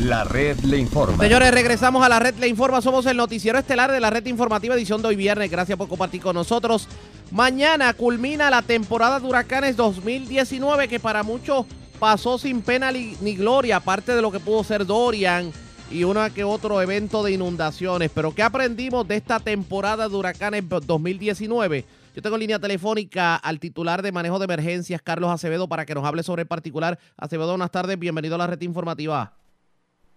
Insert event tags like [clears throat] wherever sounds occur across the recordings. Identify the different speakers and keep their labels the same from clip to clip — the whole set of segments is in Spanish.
Speaker 1: La red le informa.
Speaker 2: Señores, regresamos a la red le informa. Somos el noticiero estelar de la red informativa edición de hoy viernes. Gracias por compartir con nosotros. Mañana culmina la temporada de huracanes 2019 que para muchos pasó sin pena ni gloria, aparte de lo que pudo ser Dorian y uno que otro evento de inundaciones. Pero ¿qué aprendimos de esta temporada de huracanes 2019? Yo tengo línea telefónica al titular de manejo de emergencias, Carlos Acevedo, para que nos hable sobre el particular. Acevedo, buenas tardes, bienvenido a la red informativa.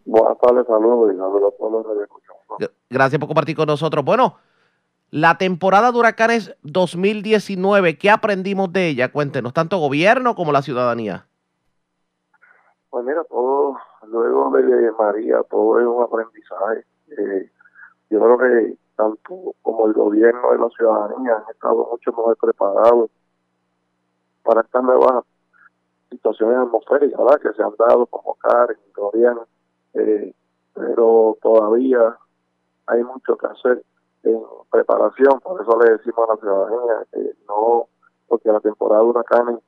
Speaker 3: Buenas tardes, saludos y saludos a todos los
Speaker 2: Gracias por compartir con nosotros. Bueno, la temporada de huracanes 2019, ¿qué aprendimos de ella? Cuéntenos, tanto gobierno como la ciudadanía.
Speaker 3: Pues mira, todo, luego de María, todo es un aprendizaje. Eh, yo creo que tanto como el gobierno y la ciudadanía han estado mucho más preparados para estas nuevas situaciones atmosféricas ¿verdad? que se han dado como Karen, gobierno, eh, pero todavía hay mucho que hacer en preparación, por eso le decimos a la ciudadanía que no, porque la temporada de huracanes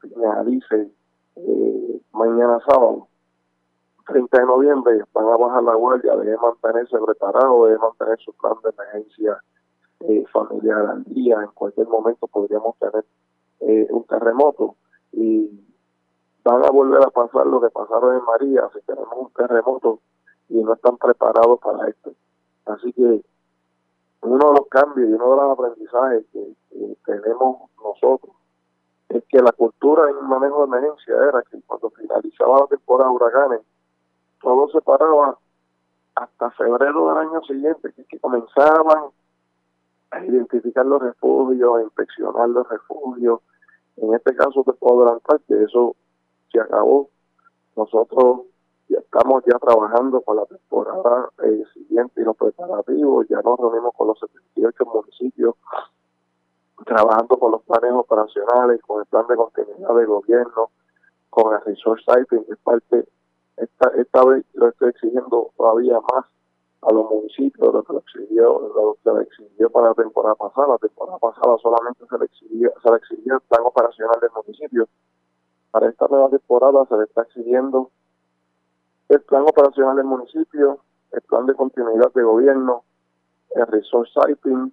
Speaker 3: finalice eh, mañana sábado, 30 de noviembre van a bajar la guardia, debe mantenerse preparado, debe mantener su plan de emergencia eh, familiar al día. En cualquier momento podríamos tener eh, un terremoto y van a volver a pasar lo que pasaron en María si tenemos un terremoto y no están preparados para esto. Así que uno de los cambios y uno de los aprendizajes que, tenemos nosotros es que la cultura en el manejo de emergencia era que cuando finalizaba la temporada de huracanes, todo se paraba hasta febrero del año siguiente, que, que comenzaban a identificar los refugios, a inspeccionar los refugios. En este caso te puedo adelantar que eso se acabó. Nosotros ya estamos ya trabajando con la temporada eh, siguiente y los preparativos, ya nos reunimos con los 78 municipios, trabajando con los planes operacionales, con el plan de continuidad de gobierno, con el Resource Site, que es parte esta, esta vez lo estoy exigiendo todavía más a los municipios lo que lo exigió, lo que le exigió para la temporada pasada. La temporada pasada solamente se le exigió, se le exigió el plan operacional del municipio. Para esta nueva temporada se le está exigiendo el plan operacional del municipio, el plan de continuidad de gobierno, el resource siting,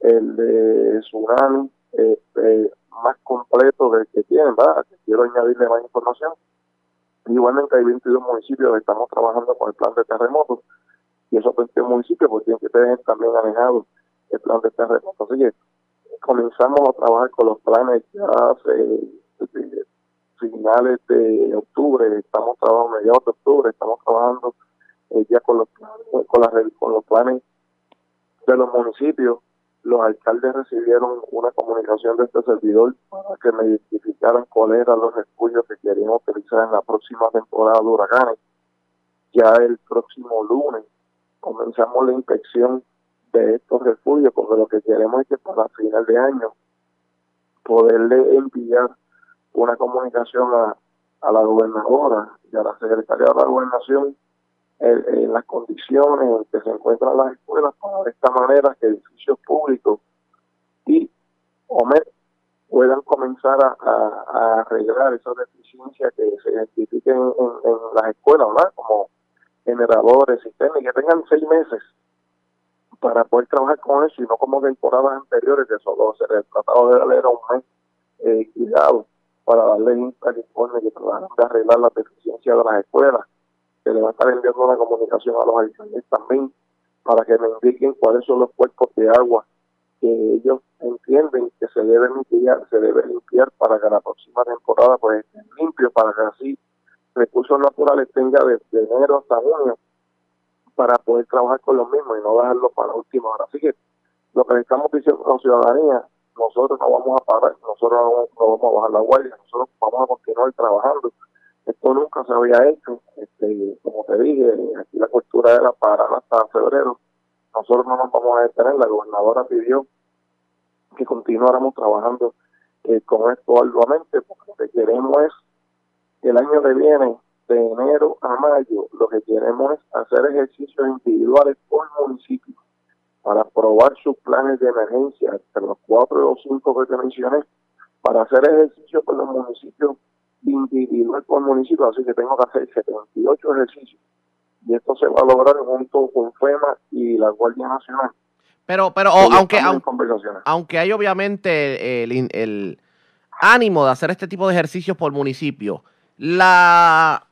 Speaker 3: el de tsunami eh, eh, más completo del que tienen, ¿verdad? Quiero añadirle más información Igualmente hay 22 municipios que estamos trabajando con el plan de terremotos y esos 22 municipios pues tienen que tener también manejado el plan de terremotos. Así que comenzamos a trabajar con los planes ya hace finales de octubre, estamos trabajando mediados de octubre, estamos trabajando eh, ya con los con, con los planes de los municipios los alcaldes recibieron una comunicación de este servidor para que me identificaran cuáles eran los refugios que querían utilizar en la próxima temporada de huracanes. Ya el próximo lunes comenzamos la inspección de estos refugios, porque lo que queremos es que para final de año poderle enviar una comunicación a, la gobernadora y a la secretaria de la gobernación en, las condiciones en que se encuentran las escuelas para de esta manera que edificios públicos y OMED puedan comenzar a, arreglar esas deficiencias que se identifiquen en, las escuelas, ¿verdad? Como generadores, sistemas, y que tengan seis meses para poder trabajar con eso y no como temporadas anteriores que solo se trataba de darle un mes eh, cuidado para darle un informe que trataran de arreglar las deficiencias de las escuelas le va a estar enviando una comunicación a los alcaldes también para que me indiquen cuáles son los cuerpos de agua que ellos entienden que se deben limpiar, se debe limpiar para que la próxima temporada pues esté limpio, para que así recursos naturales tenga de, enero hasta junio para poder trabajar con los mismos y no dejarlo para la última hora. Así que lo que estamos diciendo a la ciudadanía, nosotros no vamos a parar, nosotros no vamos a bajar la guardia, nosotros vamos a continuar trabajando esto nunca se había hecho. Este, como te dije, aquí la cultura era para hasta febrero. Nosotros no nos vamos a detener. La gobernadora pidió que continuáramos trabajando eh, con esto arduamente, porque lo que queremos es que el año que viene, de enero a mayo, lo que queremos es hacer ejercicios individuales por municipio para aprobar sus planes de emergencia, entre los cuatro o cinco que te mencioné, para hacer ejercicios con los municipios individual por municipio, así que tengo que hacer 78 ejercicios. Y esto se va a lograr junto con FEMA y la Guardia Nacional.
Speaker 2: Pero, pero aunque, aunque, hay obviamente el, el, ánimo de hacer este tipo de ejercicios por municipio, la,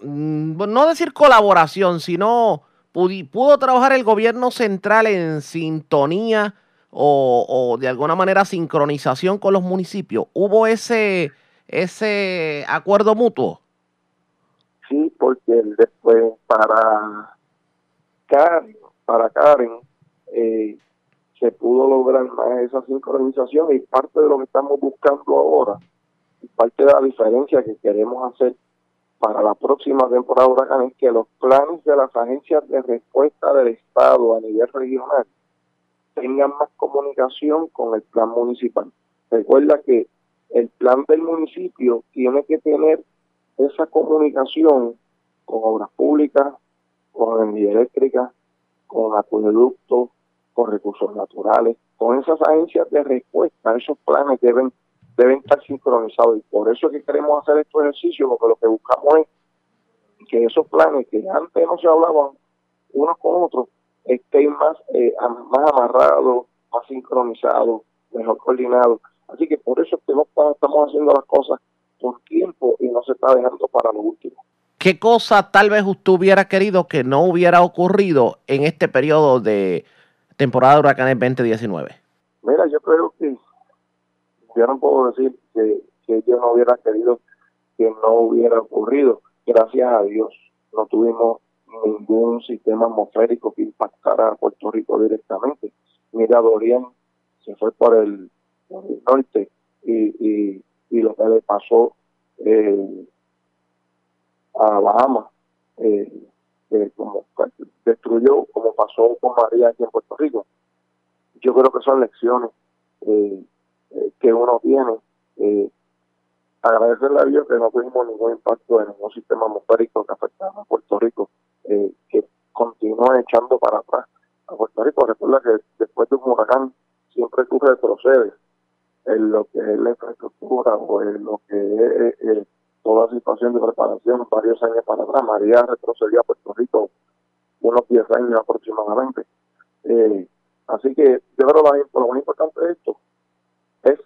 Speaker 2: mm, no decir colaboración, sino pudo trabajar el gobierno central en sintonía o, de alguna manera sincronización con los municipios. ¿Hubo ese, ese acuerdo mutuo?
Speaker 3: Sí, porque después para Karen, para Karen eh, se pudo lograr más esa sincronización y parte de lo que estamos buscando ahora, parte de la diferencia que queremos hacer para la próxima temporada de huracanes es que los planes de las agencias de respuesta del Estado a nivel regional tengan más comunicación con el plan municipal. Recuerda que el plan del municipio tiene que tener esa comunicación con obras públicas, con energía eléctrica, con acueductos, con recursos naturales, con esas agencias de respuesta, esos planes deben deben estar sincronizados y por eso es que queremos hacer estos ejercicios, porque lo que buscamos es que esos planes que antes no se hablaban unos con otros estén más, eh, más amarrados, más sincronizados, mejor coordinados. Así que por eso es que no estamos haciendo las cosas por tiempo y no se está dejando para lo último.
Speaker 2: ¿Qué cosa tal vez usted hubiera querido que no hubiera ocurrido en este periodo de temporada de huracanes 2019?
Speaker 3: Mira, yo creo que yo no puedo decir que, que yo no hubiera querido que no hubiera ocurrido. Gracias a Dios no tuvimos ningún sistema atmosférico que impactara a Puerto Rico directamente. Mira, Dorian se fue por el, norte y, y, lo que le pasó eh, a Bahamas, eh, eh, como destruyó, como pasó con María aquí en Puerto Rico. Yo creo que son lecciones eh, que uno tiene. Eh, agradecerle a Dios que no tuvimos ningún impacto en ningún sistema atmosférico que afectaba a Puerto Rico, eh, que continúa echando para atrás a Puerto Rico. Recuerda que después de un huracán siempre tú retrocedes en lo que es la infraestructura o en lo que es eh, toda situación de preparación varios años para atrás. María retrocedió a Puerto Rico unos 10 años aproximadamente. Eh, así que yo creo que lo más importante de esto es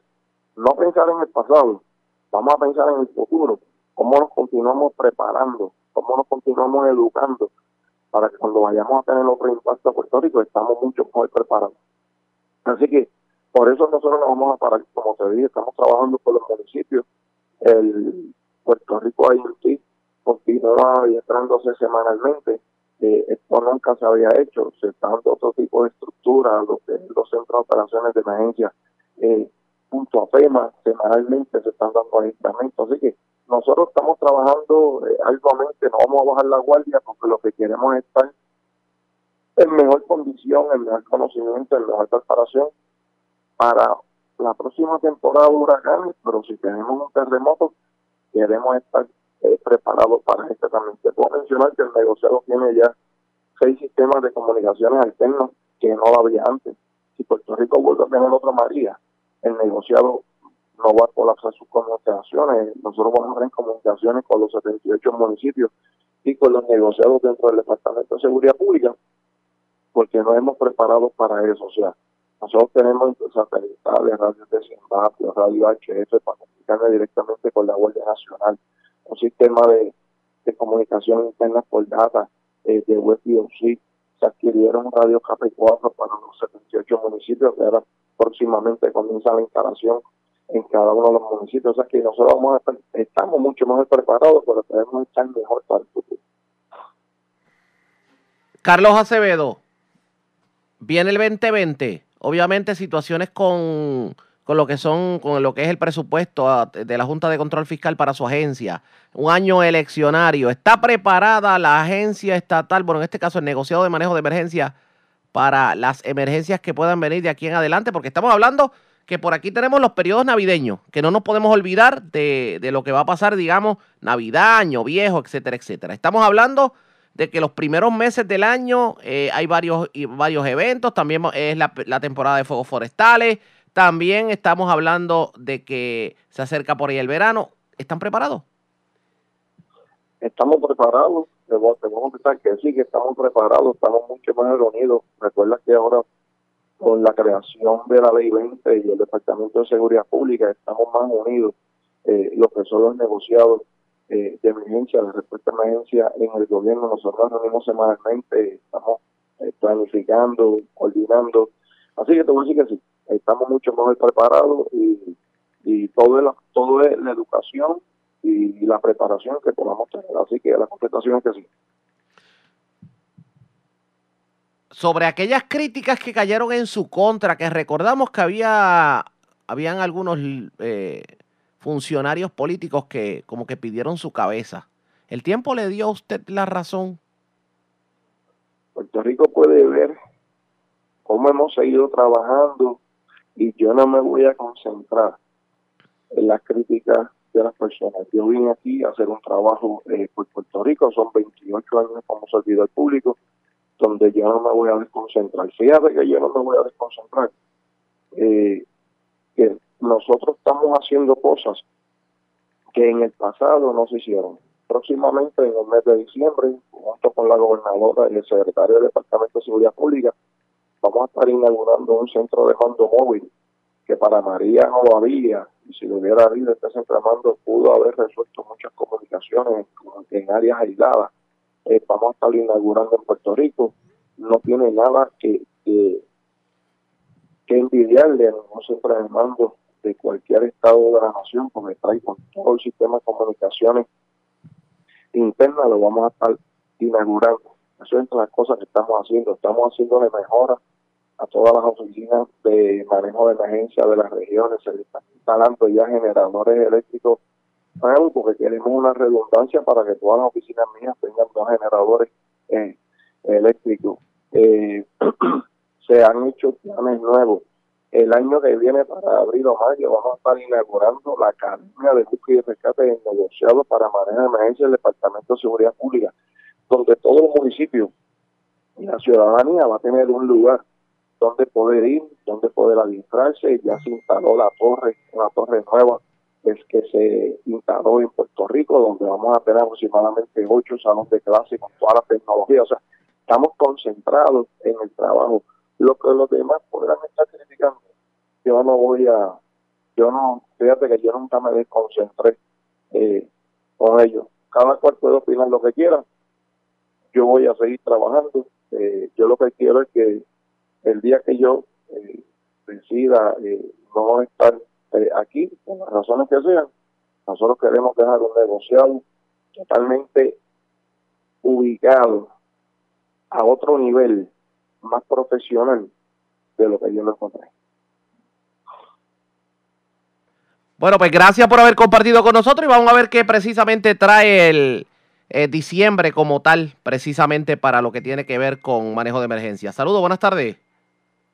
Speaker 3: no pensar en el pasado, vamos a pensar en el futuro, cómo nos continuamos preparando, cómo nos continuamos educando para que cuando vayamos a tener otro impacto a Puerto Rico estamos mucho mejor preparados. Así que por eso nosotros nos vamos a parar, como te dije, estamos trabajando con los municipios, el Puerto Rico IoT continúa entrándose semanalmente, eh, esto nunca se había hecho, se está dando otro tipo de estructura, los, los centros de operaciones de emergencia eh, junto a FEMA, semanalmente se están dando adiestramientos. Así que nosotros estamos trabajando eh, arduamente, no vamos a bajar la guardia porque lo que queremos es estar en mejor condición, en mejor conocimiento, en mejor preparación para la próxima temporada de huracanes, pero si tenemos un terremoto, queremos estar eh, preparados para este también. Te puedo mencionar que el negociado tiene ya seis sistemas de comunicaciones alternos que no había antes. Si Puerto Rico vuelve a tener otra María, el negociado no va a colapsar sus comunicaciones. Nosotros vamos a tener comunicaciones con los 78 municipios y con los negociados dentro del Departamento de Seguridad Pública, porque nos hemos preparado para eso. O sea, nosotros tenemos satelitales, radios de Zimbabue, radio HF para comunicarnos directamente con la Guardia Nacional, un sistema de, comunicación interna por eh, de web se adquirieron radios KP4 para los 78 municipios que ahora próximamente comienza la instalación en cada uno de los municipios. O sea que nosotros vamos a estamos mucho más preparados, pero podemos estar mejor para el futuro.
Speaker 2: Carlos Acevedo, viene el 2020, obviamente situaciones con con lo que son, con lo que es el presupuesto ah, de la Junta de Control Fiscal para su agencia. Un año eleccionario. ¿Está preparada la agencia estatal, bueno, en este caso el negociado de manejo de emergencia, para las emergencias que puedan venir de aquí en adelante? Porque estamos hablando que por aquí tenemos los periodos navideños, que no nos podemos olvidar de, lo que va a pasar, digamos, Navidad, Año Viejo, etcétera, etcétera. Estamos hablando de que los primeros meses del año eh, hay varios, varios eventos, también es la temporada de fuegos forestales, también estamos hablando de que se acerca por ahí el verano. ¿Están preparados?
Speaker 3: estamos preparados, te voy, a contestar que sí, que estamos preparados, estamos mucho más reunidos. Recuerda que ahora con la creación de la Ley 20 y el Departamento de Seguridad Pública estamos más unidos, eh, lo que son los negociados eh, de emergencia, de respuesta a emergencia en el gobierno. Nosotros nos reunimos semanalmente, estamos eh, planificando, coordinando. Así que te voy a decir que sí, estamos mucho mejor preparados y, y todo, es todo es la educación y la preparación que podamos tener. Así que la contestación es que sí.
Speaker 2: Sobre aquellas críticas que cayeron en su contra, que recordamos que había habían algunos eh, funcionarios políticos que como que pidieron su cabeza. ¿El tiempo le dio a usted la razón?
Speaker 3: Puerto Rico puede ver cómo hemos seguido trabajando y yo no me voy a concentrar en las críticas de las personas. Yo vine aquí a hacer un trabajo eh, por Puerto Rico, son 28 años como servidor público, donde yo no me voy a desconcentrar. Fíjate que yo no me voy a desconcentrar. Eh, que nosotros estamos haciendo cosas que en el pasado no se hicieron. Próximamente, en el mes de diciembre, junto con la gobernadora y el secretario del Departamento de Seguridad Pública, vamos a estar inaugurando un centro de mando móvil que para María no había, y si lo hubiera habido este centro de mando, pudo haber resuelto muchas comunicaciones en áreas aisladas. Eh, vamos a estar inaugurando en Puerto Rico. No tiene nada que, que, envidiarle a ningún centro de mando de cualquier estado de la nación, porque trae con todo el sistema de comunicaciones internas, lo vamos a estar inaugurando. Eso es las cosas que estamos haciendo. Estamos haciendo de mejora a todas las oficinas de manejo de emergencia de las regiones. Se están instalando ya generadores eléctricos porque queremos una redundancia para que todas las oficinas mías tengan dos generadores eh, eléctricos. Eh, [clears throat] se han hecho planes nuevos el año que viene, para abril o mayo, vamos a estar inaugurando la Academia de Búsqueda y Rescate negociado para manejo de emergencia del Departamento de Seguridad Pública, donde todos los municipios y la ciudadanía va a tener un lugar donde poder ir, donde poder adentrarse. Ya se instaló la torre, una torre nueva es que se instaló en Puerto Rico, donde vamos a tener aproximadamente ocho salones de clase con toda la tecnología. O sea, estamos concentrados en el trabajo lo que los demás podrán estar criticando, yo no voy a, yo no, fíjate que yo nunca me desconcentré eh, con ellos. Cada cual puede opinar lo que quiera. Yo voy a seguir trabajando. Eh, yo lo que quiero es que el día que yo eh, decida eh, no estar aquí, por las razones que sean, nosotros queremos dejar un negociado totalmente ubicado a otro nivel más profesional de lo que yo lo encontré.
Speaker 2: Bueno, pues gracias por haber compartido con nosotros y vamos a ver qué precisamente trae el eh, diciembre como tal, precisamente para lo que tiene que ver con manejo de emergencia. Saludos, buenas tardes.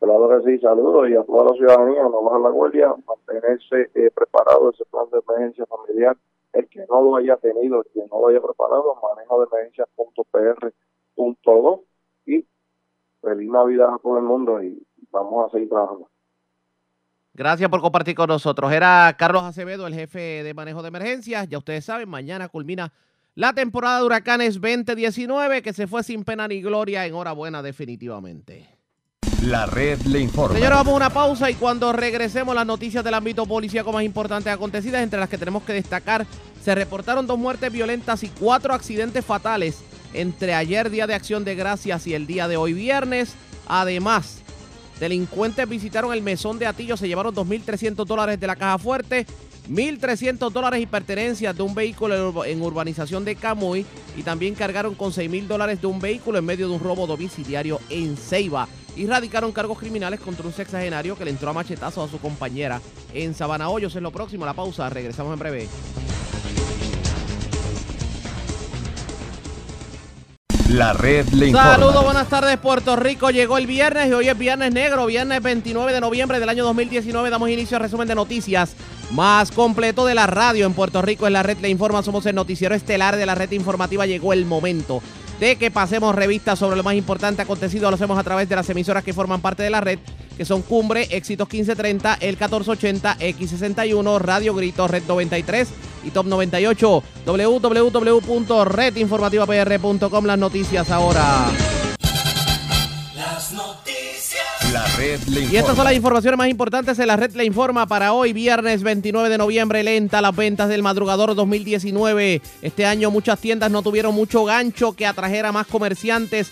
Speaker 3: Claro que sí, saludos y a toda la ciudadanía, no bajar la guardia, mantenerse eh, preparado ese plan de emergencia familiar. El que no lo haya tenido, el que no lo haya preparado, manejo de emergencia.pr.do y feliz Navidad a todo el mundo y vamos a seguir trabajando.
Speaker 2: Gracias por compartir con nosotros. Era Carlos Acevedo, el jefe de manejo de emergencias. Ya ustedes saben, mañana culmina la temporada de huracanes 2019 que se fue sin pena ni gloria. Enhorabuena definitivamente.
Speaker 1: La red le informa.
Speaker 2: Señores, vamos a una pausa y cuando regresemos las noticias del ámbito policíaco más importantes acontecidas, entre las que tenemos que destacar, se reportaron dos muertes violentas y cuatro accidentes fatales entre ayer, día de acción de gracias, y el día de hoy, viernes. Además, delincuentes visitaron el mesón de Atillo, se llevaron 2.300 dólares de la caja fuerte, 1.300 dólares y pertenencias de un vehículo en urbanización de Camuy y también cargaron con 6.000 dólares de un vehículo en medio de un robo domiciliario en Ceiba. Y radicaron cargos criminales contra un sexagenario que le entró a machetazos a su compañera en Sabana Hoyos. Es lo próximo, la pausa. Regresamos en breve.
Speaker 1: La red le informa.
Speaker 2: Saludos, buenas tardes Puerto Rico. Llegó el viernes y hoy es viernes negro, viernes 29 de noviembre del año 2019. Damos inicio al resumen de noticias más completo de la radio en Puerto Rico. En la red le informa, somos el noticiero estelar de la red informativa. Llegó el momento de que pasemos revistas sobre lo más importante acontecido. Lo hacemos a través de las emisoras que forman parte de la red, que son Cumbre, Éxitos 1530, El 1480, X61, Radio Grito, Red 93 y Top 98. www.redinformativapr.com. Las noticias ahora.
Speaker 4: Las noticias.
Speaker 1: La red le
Speaker 2: Y estas son las informaciones más importantes en la red le informa para hoy, viernes 29 de noviembre. Lenta las ventas del madrugador 2019. Este año muchas tiendas no tuvieron mucho gancho que atrajera más comerciantes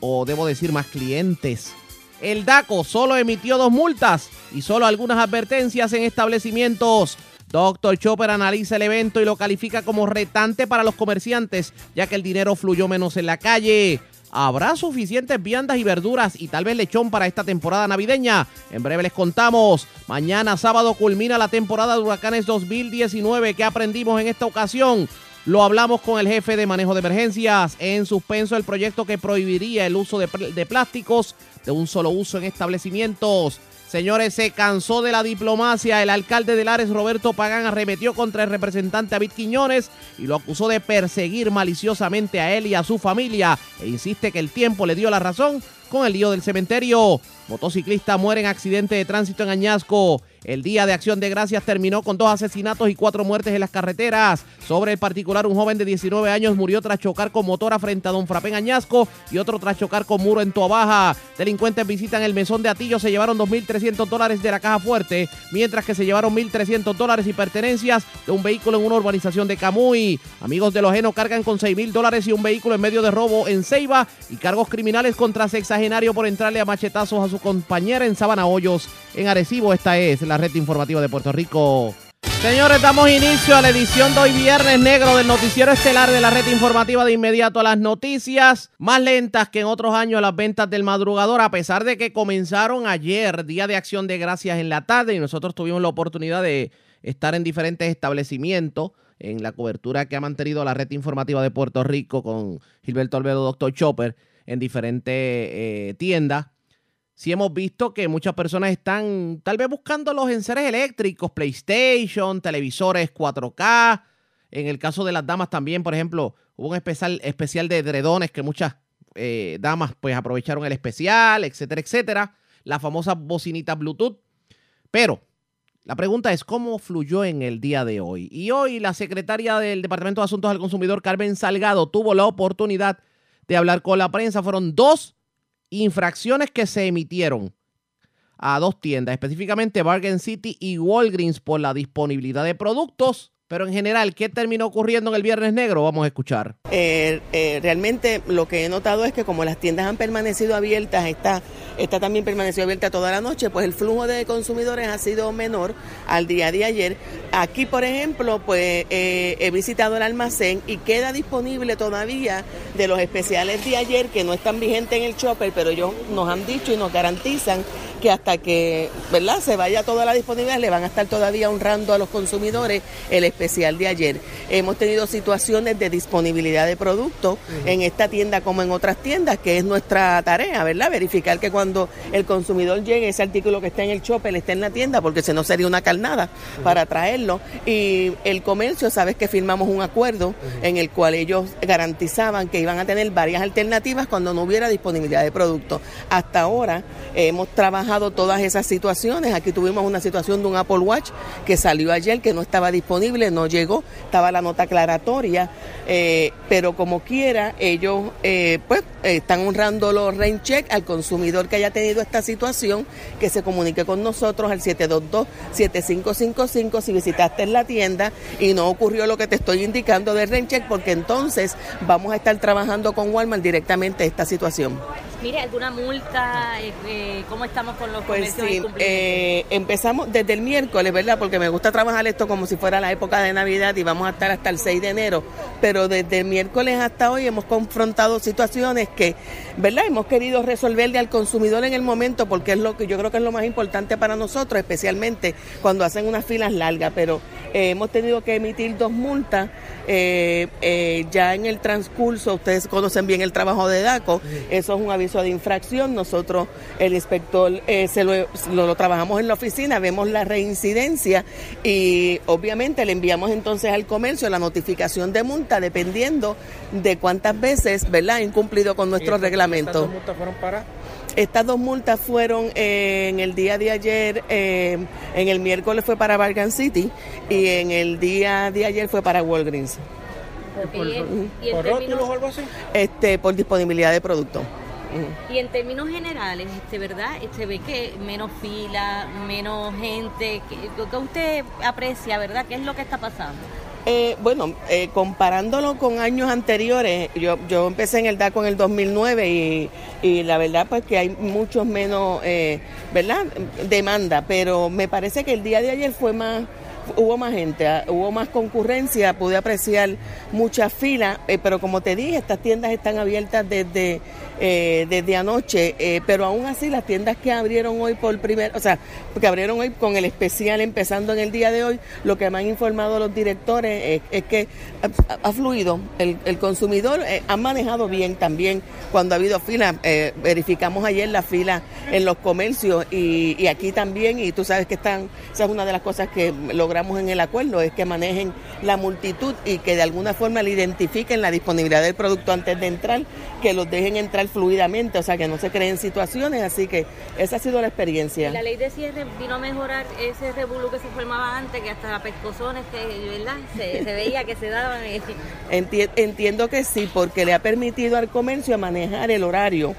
Speaker 2: o debo decir más clientes. El DACO solo emitió dos multas y solo algunas advertencias en establecimientos. Dr. Chopper analiza el evento y lo califica como retante para los comerciantes, ya que el dinero fluyó menos en la calle. ¿Habrá suficientes viandas y verduras y tal vez lechón para esta temporada navideña? En breve les contamos. Mañana sábado culmina la temporada de huracanes 2019. ¿Qué aprendimos en esta ocasión? Lo hablamos con el jefe de manejo de emergencias. En suspenso el proyecto que prohibiría el uso de, de plásticos de un solo uso en establecimientos. Señores, se cansó de la diplomacia. El alcalde de Lares, Roberto Pagán, arremetió contra el representante David Quiñones y lo acusó de perseguir maliciosamente a él y a su familia. E insiste que el tiempo le dio la razón con el lío del cementerio. Motociclista muere en accidente de tránsito en Añasco. El día de acción de gracias terminó con dos asesinatos y cuatro muertes en las carreteras. Sobre el particular, un joven de 19 años murió tras chocar con motora frente a Don Frapé en Añasco y otro tras chocar con muro en Toabaja. Delincuentes visitan el mesón de Atillo, se llevaron 2.300 dólares de la caja fuerte, mientras que se llevaron 1.300 dólares y pertenencias de un vehículo en una urbanización de Camuy. Amigos de Lojeno cargan con 6.000 dólares y un vehículo en medio de robo en Ceiba y cargos criminales contra sexagenario por entrarle a machetazos a su compañera en Sabana Hoyos en Arecibo. Esta es la red informativa de Puerto Rico. Señores, damos inicio a la edición de hoy viernes negro del noticiero estelar de la red informativa de inmediato a las noticias. Más lentas que en otros años las ventas del madrugador, a pesar de que comenzaron ayer, Día de Acción de Gracias en la tarde, y nosotros tuvimos la oportunidad de estar en diferentes establecimientos en la cobertura que ha mantenido la red informativa de Puerto Rico con Gilberto Albedo, Dr. Chopper, en diferentes eh, tiendas sí hemos visto que muchas personas están tal vez buscando los enseres eléctricos, PlayStation, televisores 4K. En el caso de las damas también, por ejemplo, hubo un especial, especial de dredones que muchas eh, damas pues aprovecharon el especial, etcétera, etcétera. La famosa bocinita Bluetooth. Pero la pregunta es cómo fluyó en el día de hoy. Y hoy la secretaria del Departamento de Asuntos al Consumidor, Carmen Salgado, tuvo la oportunidad de hablar con la prensa. Fueron dos infracciones que se emitieron a dos tiendas, específicamente Bargain City y Walgreens por la disponibilidad de productos. Pero en general, ¿qué terminó ocurriendo en el Viernes Negro? Vamos a escuchar.
Speaker 5: Eh, eh, realmente lo que he notado es que como las tiendas han permanecido abiertas, esta, esta también permaneció abierta toda la noche, pues el flujo de consumidores ha sido menor al día de ayer. Aquí, por ejemplo, pues eh, he visitado el almacén y queda disponible todavía de los especiales de ayer que no están vigentes en el shopper, pero ellos nos han dicho y nos garantizan que hasta que ¿verdad? se vaya toda la disponibilidad le van a estar todavía honrando a los consumidores el especial de ayer. Hemos tenido situaciones de disponibilidad de productos en esta tienda como en otras tiendas, que es nuestra tarea, ¿verdad? Verificar que cuando el consumidor llegue ese artículo que está en el shopper esté en la tienda, porque si no sería una carnada para traerlo. Y el comercio, sabes que firmamos un acuerdo en el cual ellos garantizaban que iban a tener varias alternativas cuando no hubiera disponibilidad de productos. Hasta ahora eh, hemos trabajado todas esas situaciones. Aquí tuvimos una situación de un Apple Watch que salió ayer, que no estaba disponible, no llegó, estaba la nota aclaratoria, eh, pero como quiera, ellos eh, pues están honrando los rain check al consumidor que haya tenido esta situación, que se comunique con nosotros al 722-7555 si visitaste la tienda y no ocurrió lo que te estoy indicando de rain check, porque entonces vamos a estar trabajando con Walmart directamente esta situación.
Speaker 6: Mire, ¿alguna multa? Eh, eh, ¿Cómo estamos con los
Speaker 5: Pues
Speaker 6: comercios
Speaker 5: sí, eh, empezamos desde el miércoles, ¿verdad? Porque me gusta trabajar esto como si fuera la época de Navidad y vamos a estar hasta el 6 de enero. Pero desde el miércoles hasta hoy hemos confrontado situaciones que, ¿verdad? Hemos querido resolverle al consumidor en el momento porque es lo que yo creo que es lo más importante para nosotros, especialmente cuando hacen unas filas largas. Pero eh, hemos tenido que emitir dos multas. eh, eh, ya en el transcurso, ustedes conocen bien el trabajo de DACO, eso es un aviso de infracción. Nosotros, el inspector, eh, se lo, lo- lo trabajamos en la oficina, vemos la reincidencia y obviamente le enviamos entonces al comercio la notificación de multa dependiendo de cuántas veces, ¿verdad?, ha incumplido con nuestro reglamento.
Speaker 7: multas fueron para?
Speaker 5: Estas dos multas fueron eh, en el día de ayer, eh, en el miércoles fue para Bargan City y en el día de ayer fue para Walgreens,
Speaker 6: y y en
Speaker 7: ¿Por rótulos
Speaker 6: términos-
Speaker 7: o algo así?
Speaker 5: este, por disponibilidad de producto.
Speaker 6: Y en términos generales, este, ¿verdad? Se ve que menos fila, menos gente. que que usted aprecia, verdad? ¿Qué es lo que está pasando?
Speaker 5: Eh, bueno, eh, comparándolo con años anteriores, yo, yo empecé en el DACO en el 2009 y, y la verdad pues que hay muchos menos, eh, ¿verdad? Demanda, pero me parece que el día de ayer fue más, hubo más gente, ah, hubo más concurrencia, pude apreciar muchas filas, eh, pero como te dije, estas tiendas están abiertas desde, eh, desde anoche, eh, pero aún así las tiendas que abrieron hoy por primer, o sea, que abrieron hoy con el especial empezando en el día de hoy, lo que me han informado los directores es, es que ha, ha fluido, el, el consumidor eh, ha manejado bien también. Cuando ha habido filas, eh, verificamos ayer la fila en los comercios y, y aquí también, y tú sabes que están, esa es una de las cosas que logramos en el acuerdo, es que manejen la multitud y que de alguna forma le identifiquen la disponibilidad del producto antes de entrar, que los dejen entrar fluidamente, o sea, que no se creen situaciones, así que esa ha sido la experiencia.
Speaker 6: La ley de cierre vino a mejorar ese revolú que se formaba antes, que hasta pescozones que, ¿verdad? Se, se veía que se daban.
Speaker 5: Enti- entiendo que sí, porque le ha permitido al comercio manejar el horario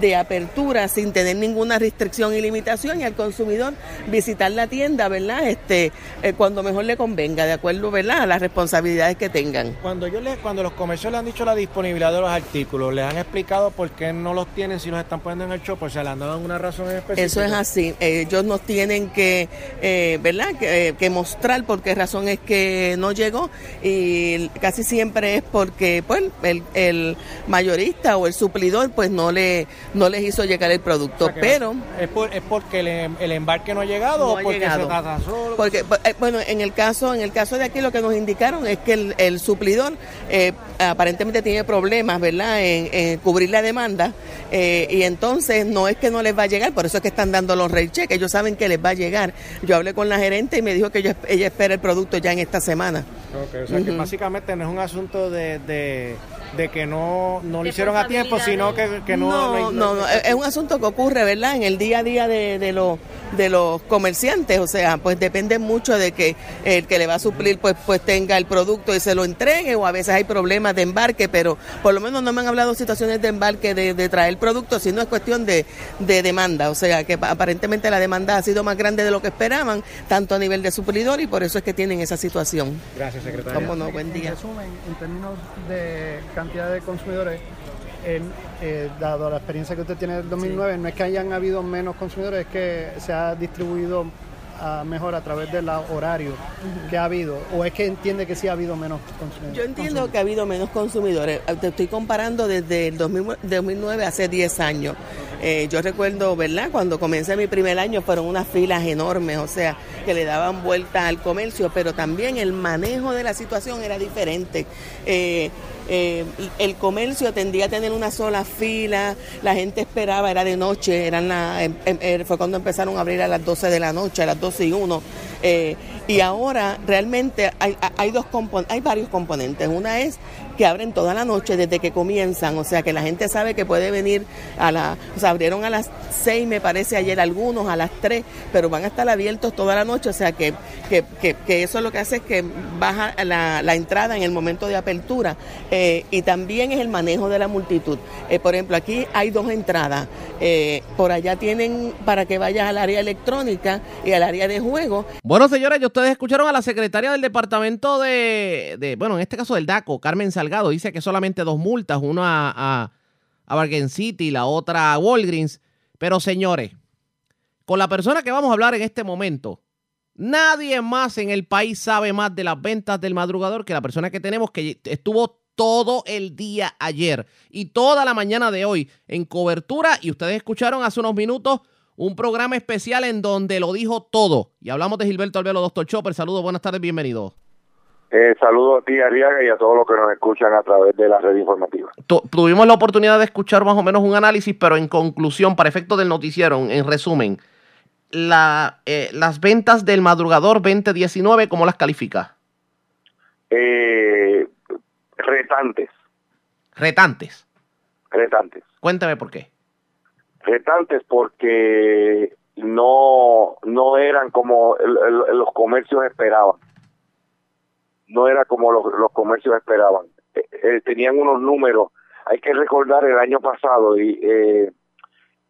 Speaker 5: de apertura sin tener ninguna restricción y limitación y al consumidor visitar la tienda, ¿verdad? Este, eh, cuando mejor le convenga, de acuerdo, ¿verdad? A las responsabilidades que tengan.
Speaker 7: Cuando yo le, cuando los comercios le han dicho la disponibilidad de los artículos, les han explicado por qué no los tienen si los están poniendo en el shop, o sea, le han dado una razón en específico.
Speaker 5: Eso es así. Ellos nos tienen que, eh, ¿verdad? Que, eh, que mostrar por qué razón es que no llegó y casi siempre es porque, pues, el, el mayorista o el suplidor, pues, no le, no les hizo llegar el producto.
Speaker 7: O sea, que
Speaker 5: Pero
Speaker 7: es, por- es porque el, em- el embarque no ha llegado
Speaker 5: No
Speaker 7: o
Speaker 5: ha
Speaker 7: porque
Speaker 5: llegado.
Speaker 7: se atrasó.
Speaker 5: Porque, eh, bueno, en el caso, en el caso de aquí lo que nos indicaron es que el, el suplidor eh, aparentemente tiene problemas, ¿verdad?, en, en cubrir la demanda eh, y entonces no es que no les va a llegar, por eso es que están dando los rate check, ellos saben que les va a llegar. Yo hablé con la gerente y me dijo que ella, ella espera el producto ya en esta semana.
Speaker 7: Ok, o sea, que básicamente no es un asunto de, de, de que no, no lo hicieron a tiempo, sino que, que no...
Speaker 5: no, no, no, es es un asunto que ocurre, ¿verdad? En el día a día de, de los de los comerciantes, o sea, pues depende mucho de que el que le va a suplir pues pues tenga el producto y se lo entregue o a veces hay problemas de embarque, pero por lo menos no me han hablado situaciones de embarque de, de traer producto, sino es cuestión de, de demanda, o sea, que aparentemente la demanda ha sido más grande de lo que esperaban, tanto a nivel de suplidor y por eso es que tienen esa situación.
Speaker 7: Gracias, secretaria.
Speaker 5: Cómo no, buen
Speaker 8: En
Speaker 5: día.
Speaker 8: resumen, en términos de cantidad de consumidores, eh, dado la experiencia que usted tiene del 2009, no es que hayan habido menos consumidores, es que se ha distribuido ah, mejor a través del horario que ha habido, o es que entiende que sí ha habido menos consumidores.
Speaker 5: Yo entiendo que ha habido menos consumidores. Te estoy comparando desde el 2000 2009, hace 10 años. Eh, yo recuerdo, ¿verdad? Cuando comencé mi primer año fueron unas filas enormes, o sea, que le daban vuelta al comercio, pero también el manejo de la situación era diferente. Eh, eh, el comercio tendía a tener una sola fila, la gente esperaba, era de noche, eran la, em- em- eh, fue cuando empezaron a abrir a las 12 de la noche, a las 12 y 1. eh, y ahora realmente hay, hay, dos hay varios componentes. Una es que abren toda la noche desde que comienzan, o sea que la gente sabe que puede venir a la, o sea, abrieron a las 6 me parece ayer algunos, a las 3, pero van a estar abiertos toda la noche, o sea que, que, que, que eso lo que hace es que baja la, la entrada en el momento de apertura eh, y también es el manejo de la multitud. Eh, por ejemplo, aquí hay dos entradas, eh, por allá tienen para que vayas al área electrónica y al área de juego
Speaker 2: Bueno, señores, ustedes escucharon a la secretaria del departamento de, de- bueno, en este caso del DACO, Carmen Salgado, dice que solamente dos multas, una a, a Bargain City y la otra a Walgreens. Pero señores, con la persona que vamos a hablar en este momento, nadie más en el país sabe más de las ventas del madrugador que la persona que tenemos que estuvo todo el día ayer y toda la mañana de hoy en cobertura y ustedes escucharon hace unos minutos un programa especial en donde lo dijo todo. Y hablamos de Gilberto Albelo, Doctor Chopper. Saludos, buenas tardes, bienvenido.
Speaker 3: Eh, saludos a ti, Arriaga, y a todos los que nos escuchan a través de la red informativa.
Speaker 2: Tu- tuvimos la oportunidad de escuchar más o menos un análisis, pero en conclusión, para efectos del noticiero, en, en resumen, la, eh, las ventas del madrugador 2019, ¿cómo las califica?
Speaker 3: Eh, retantes,
Speaker 2: Retantes.
Speaker 3: retantes.
Speaker 2: Cuéntame por qué.
Speaker 9: retantes porque no no eran como el- el- los comercios esperaban no era como los, los comercios esperaban Eh, eh, tenían unos números hay que recordar el año pasado y eh,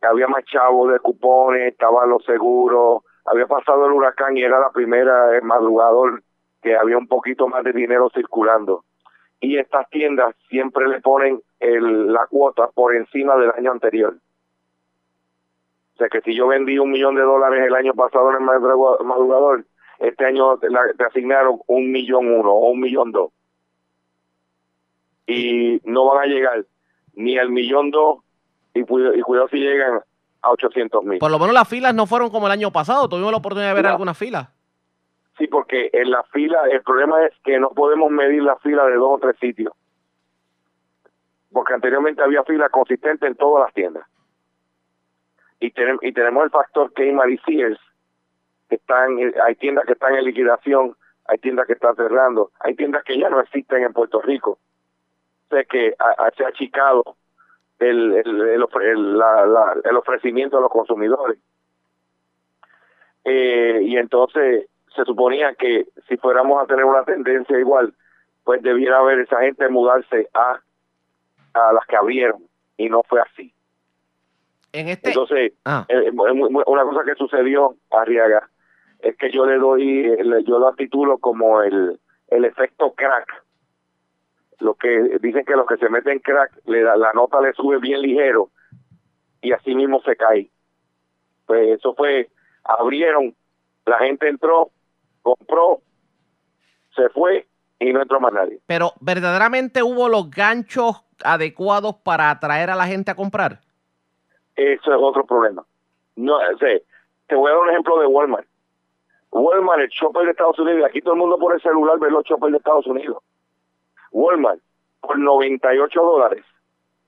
Speaker 9: había más chavos de cupones estaban los seguros había pasado el huracán y era la primera el madrugador que había un poquito más de dinero circulando y estas tiendas siempre le ponen la cuota por encima del año anterior. O sea que si yo vendí un millón de dólares el año pasado en el madruga- madrugador, este año te, asignaron un millón uno o un millón dos. Y no van a llegar ni al millón dos y, cuida- y cuidado si llegan a 800 mil.
Speaker 2: Por lo menos las filas no fueron como el año pasado. Tuvimos la oportunidad de ver
Speaker 9: No.
Speaker 2: algunas filas.
Speaker 9: Sí, porque en la fila, el problema es que no podemos medir la fila de dos o tres sitios. Porque anteriormente había fila consistente en todas las tiendas. Y, tenem- y tenemos el factor Kmart y Sears, que están, hay tiendas que están en liquidación, hay tiendas que están cerrando, hay tiendas que ya no existen en Puerto Rico. Sea que se ha achicado el, el, el ofre- el- la- la- el ofrecimiento a los consumidores. Eh, y entonces se suponía que si fuéramos a tener una tendencia igual, pues debiera haber esa gente mudarse a, a las que abrieron y no fue así.
Speaker 2: En este.
Speaker 9: Entonces,
Speaker 2: Ah.
Speaker 9: eh, eh, una cosa que sucedió, Arriaga, es que yo le doy, yo lo titulo como el, el efecto crack. Lo que dicen que los que se meten crack, le da, la nota le sube bien ligero y así mismo se cae. Pues eso fue, abrieron, la gente entró, compró, se fue y no entró más nadie.
Speaker 2: Pero verdaderamente hubo los ganchos adecuados para atraer a la gente a comprar.
Speaker 9: Eso es otro problema. No, sea, te voy a dar un ejemplo de Walmart. Walmart, el shopper de Estados Unidos, y aquí todo el mundo por el celular ve los shoppers de Estados Unidos. Walmart, por 98 dólares,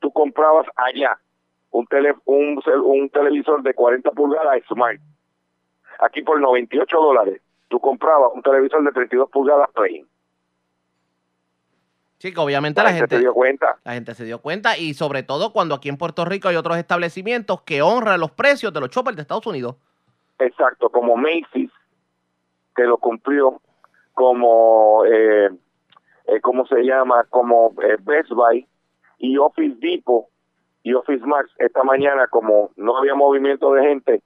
Speaker 9: tú comprabas allá un, tele, un, un televisor de 40 pulgadas Smart. Aquí por 98 dólares, tú comprabas un televisor de 32 pulgadas Plain.
Speaker 2: Sí, que obviamente
Speaker 9: La
Speaker 2: la
Speaker 9: gente
Speaker 2: gente,
Speaker 9: se dio cuenta.
Speaker 2: la gente se dio cuenta y sobre todo cuando aquí en Puerto Rico hay otros establecimientos que honran los precios de los choppers de Estados Unidos.
Speaker 9: Exacto, como Macy's, que lo cumplió, como, eh, eh, ¿cómo se llama? Como eh, Best Buy y Office Depot y Office Max. Esta mañana, como no había movimiento de gente,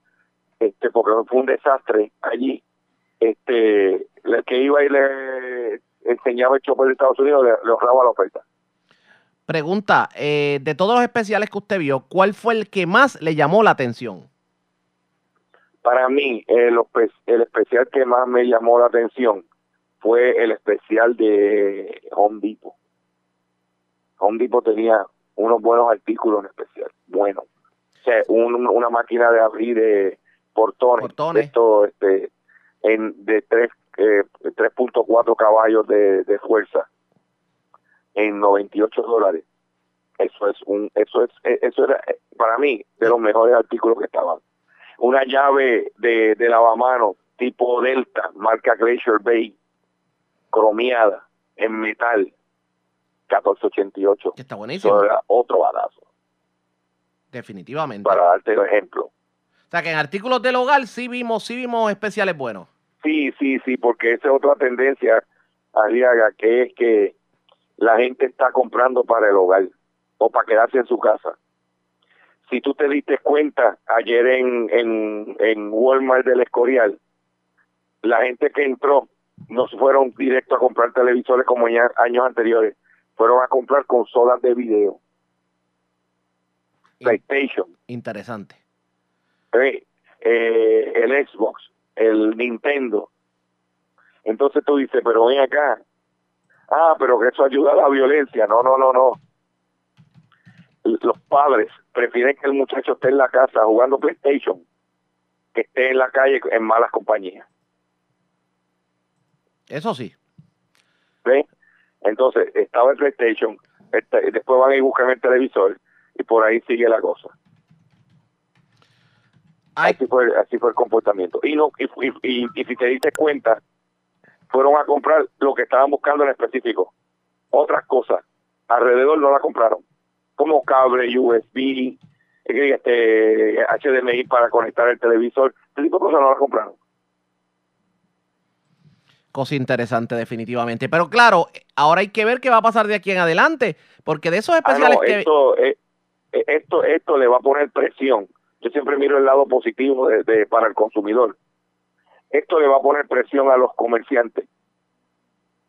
Speaker 9: este, porque fue un desastre allí, este, el que iba y le enseñaba el chopper de Estados Unidos le, le ahorraba la oferta.
Speaker 2: Pregunta, eh, de todos los especiales que usted vio, ¿cuál fue el que más le llamó la atención?
Speaker 9: Para mí, el, espe- el especial que más me llamó la atención fue el especial de Home Depot. Home Depot tenía unos buenos artículos en especial, bueno. O sea, un- una máquina de abrir eh, portones,
Speaker 2: Portones.
Speaker 9: esto, este, en, de tres, eh, 3.4 caballos de, de fuerza en 98 dólares. Eso es un, eso es, eh, eso era eh, para mí de los mejores artículos que estaban una llave de, de lavamano tipo Delta, marca Glacier Bay, cromiada, en metal, 1488.
Speaker 2: Que está buenísimo,
Speaker 9: era otro balazo,
Speaker 2: definitivamente.
Speaker 9: para darte el ejemplo.
Speaker 2: O sea que en artículos del hogar sí vimos, sí vimos especiales buenos.
Speaker 9: Sí, sí, sí, porque esa es otra tendencia, Arriaga, que es que la gente está comprando para el hogar o para quedarse en su casa. Si tú te diste cuenta ayer en, en, en Walmart del Escorial, la gente que entró no se fueron directo a comprar televisores como en años anteriores, fueron a comprar consolas de video, PlayStation,
Speaker 2: Interesante.
Speaker 9: eh, eh, el Xbox, el Nintendo. Entonces tú dices, pero ven acá. Ah, pero que eso ayuda a la violencia. No, no, no, no. Los padres prefieren que el muchacho esté en la casa jugando PlayStation que esté en la calle en malas compañías.
Speaker 2: Eso sí.
Speaker 9: ¿Ves? Entonces, estaba el PlayStation, este, después van y buscan el televisor y por ahí sigue la cosa. Así fue, así fue el comportamiento. Y, no, y, y, y- y si te diste cuenta, fueron a comprar lo que estaban buscando en específico. Otras cosas alrededor no la compraron, como cable, USB, este, HDMI para conectar el televisor. Este tipo de cosas no las compraron.
Speaker 2: Cosa interesante, definitivamente. Pero claro, ahora hay que ver qué va a pasar de aquí en adelante, porque de esos
Speaker 9: Ah,
Speaker 2: especiales
Speaker 9: no,
Speaker 2: que...
Speaker 9: esto, eh, eh, esto, esto le va a poner presión. Yo siempre miro el lado positivo de, de- para el consumidor. Esto le va a poner presión a los comerciantes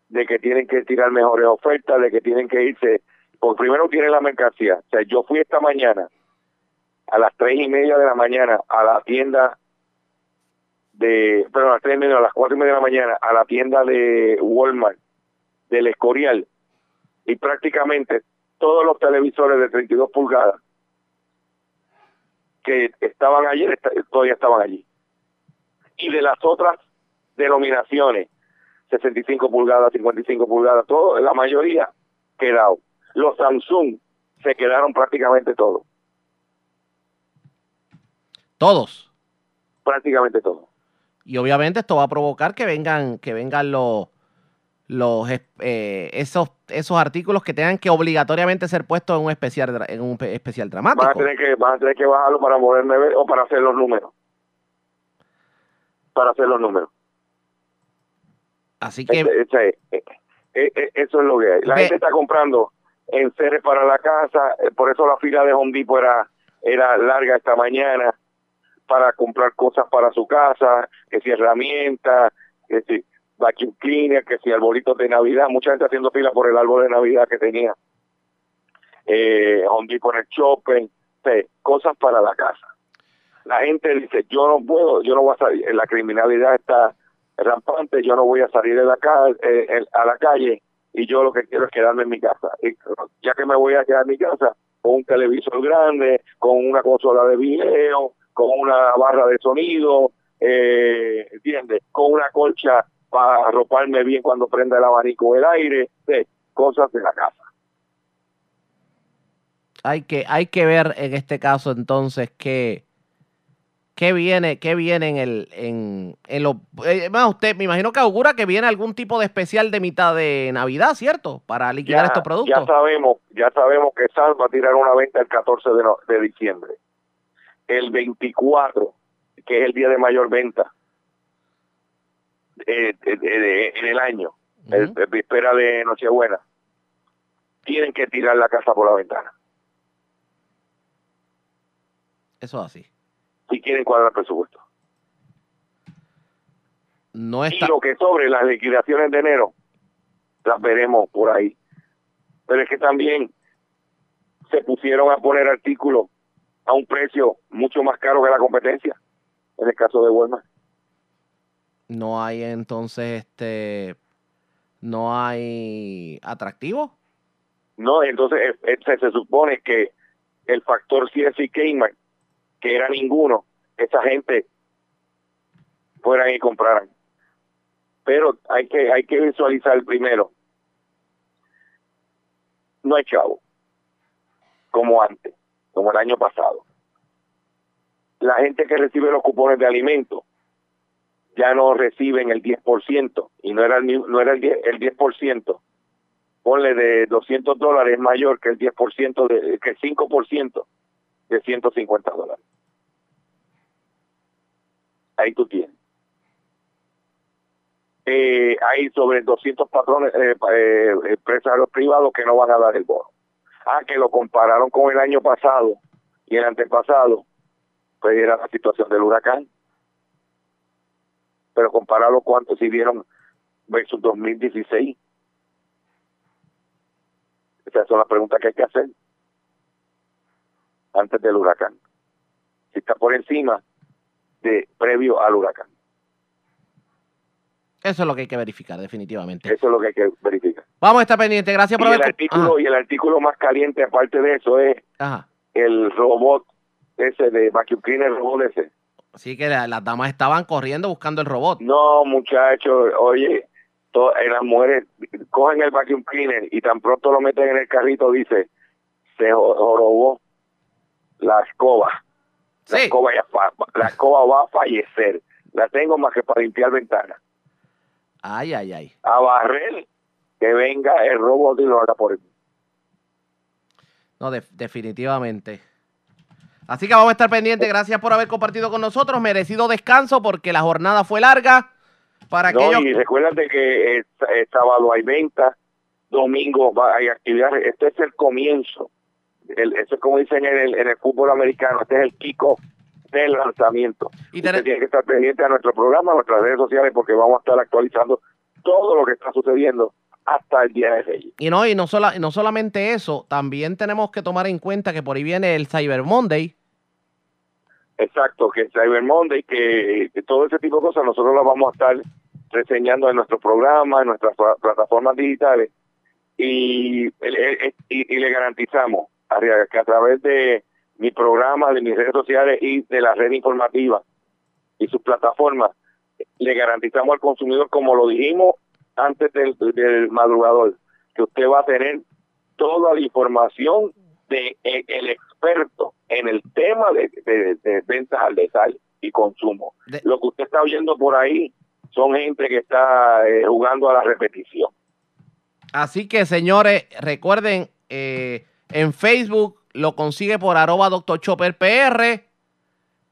Speaker 9: de que tienen que tirar mejores ofertas, de que tienen que irse. Por primero tienen la mercancía. O sea, yo fui esta mañana a las tres y media de la mañana a la tienda de, perdón, a las tres y media, a las cuatro y media de la mañana a la tienda de Walmart del Escorial y prácticamente todos los televisores de 32 pulgadas que estaban ayer todavía estaban allí. Y de las otras denominaciones, 65 pulgadas, 55 pulgadas, todo, la mayoría quedado. Los Samsung se quedaron prácticamente todos,
Speaker 2: Todos.
Speaker 9: prácticamente todos.
Speaker 2: Y obviamente esto va a provocar que vengan, que vengan los, los eh, esos, esos artículos que tengan que obligatoriamente ser puestos en un especial, en un pe- especial dramático.
Speaker 9: Van a tener que, van a tener que bajarlo para poderme ver o para hacer los números. Para hacer los números.
Speaker 2: Así que
Speaker 9: Ese- ese- eh, eh, eso es lo que hay. La
Speaker 2: Ve-
Speaker 9: gente está comprando enseres para la casa, eh, por eso la fila de Home Depot era, era larga esta mañana para comprar cosas para su casa, que si herramientas, que si vacuum cleaner, que si arbolitos de Navidad, mucha gente haciendo fila por el árbol de Navidad que tenía. Eh, Home Depot en el shopping, cosas para la casa. La gente dice, yo no puedo, yo no voy a salir, la criminalidad está rampante, yo no voy a salir de la eh, el- a la calle y yo lo que quiero es quedarme en mi casa. Ya que me voy a quedar en mi casa, con un televisor grande, con una consola de video, con una barra de sonido, eh, ¿entiendes? Con una colcha para arroparme bien cuando prenda el abanico el aire, sí, cosas de la casa.
Speaker 2: hay que, hay que ver en este caso entonces qué, qué viene, qué viene en el, en, en lo, eh, más usted, me imagino que augura que viene algún tipo de especial de mitad de Navidad, ¿cierto? Para liquidar estos
Speaker 9: ya
Speaker 2: productos.
Speaker 9: sabemos, ya sabemos que Sam va a tirar una venta el 14 de, no- de diciembre. El 24, que es el día de mayor venta eh, eh, en el año, el, el víspera de Nochebuena, tienen que tirar la casa por la ventana
Speaker 2: Eso es así.
Speaker 9: Quieren cuadrar presupuesto.
Speaker 2: No
Speaker 9: Y
Speaker 2: está,
Speaker 9: lo que sobre las liquidaciones de enero, las veremos por ahí. Pero es que también se pusieron a poner artículos a un precio mucho más caro que la competencia, en el caso de Walmart.
Speaker 2: no hay entonces este, no hay atractivo.
Speaker 9: No, entonces eh, eh, se, se supone que el factor CSI Kmart, que era ninguno, esa gente fueran y compraran. Pero hay que hay que visualizar primero. No hay chavo, como antes, como el año pasado. La gente que recibe los cupones de alimentos ya no reciben el 10% y no era el, no era el 10, el 10% ponle de 200 dólares mayor que el 10% de, que el 5% de 150 dólares. Ahí tú tienes. Eh, hay sobre 200 patrones, eh, eh, privados que no van a dar el bono. Ah, que lo compararon con el año pasado y el antepasado, pues era la situación del huracán. Pero compararlo cuánto si dieron versus 2016. Esas son las preguntas que hay que hacer antes del huracán. Si está por encima de previo al huracán.
Speaker 2: Eso es lo que hay que verificar, definitivamente.
Speaker 9: Eso es lo que hay que verificar.
Speaker 2: Vamos a estar pendientes. Gracias por
Speaker 9: Y el artículo, y el artículo más caliente aparte de eso es
Speaker 2: Ajá.
Speaker 9: el robot ese de vacuum cleaner robot ese.
Speaker 2: Así que la- las damas estaban corriendo buscando el robot.
Speaker 9: No, muchachos, oye, to- eh, las mujeres cogen el vacuum cleaner y tan pronto lo meten en el carrito dice, se jorobó la escoba. La
Speaker 2: Sí.
Speaker 9: escoba ya fa- la escoba va a fallecer. La tengo más que para limpiar ventanas.
Speaker 2: Ay, ay, ay.
Speaker 9: A barrer que venga el robot y lo haga por mí.
Speaker 2: No, def- definitivamente. Así que vamos a estar pendientes. Gracias por haber compartido con nosotros. Merecido descanso porque la jornada fue larga. Para
Speaker 9: No,
Speaker 2: aquellos
Speaker 9: y recuérdate que sábado hay venta, domingo hay actividades. Este es el comienzo. El, eso es como dicen en el, en el fútbol americano. Este es el kickoff del lanzamiento.
Speaker 2: Y
Speaker 9: Usted tiene que estar pendiente a nuestro programa, a nuestras redes sociales, porque vamos a estar actualizando todo lo que está sucediendo hasta el Día de Reyes.
Speaker 2: Y no, y no, sola- no solamente eso, también tenemos que tomar en cuenta que por ahí viene el Cyber Monday.
Speaker 9: Exacto, que Cyber Monday, que, que todo ese tipo de cosas nosotros las vamos a estar reseñando en nuestro programa, en nuestras pla- plataformas digitales y, el- el- y, y le garantizamos Arriaga, que a través de mi programa, de mis redes sociales y de la red informativa y sus plataformas, le garantizamos al consumidor, como lo dijimos antes del, del madrugador, que usted va a tener toda la información de e- el experto en el tema de, de- de ventas al detalle y consumo.
Speaker 2: De-
Speaker 9: Lo que usted está oyendo por ahí son gente que está eh, jugando a la repetición.
Speaker 2: Así que, señores, recuerden, eh, en Facebook lo consigue por arroba Dr. Chopper PR.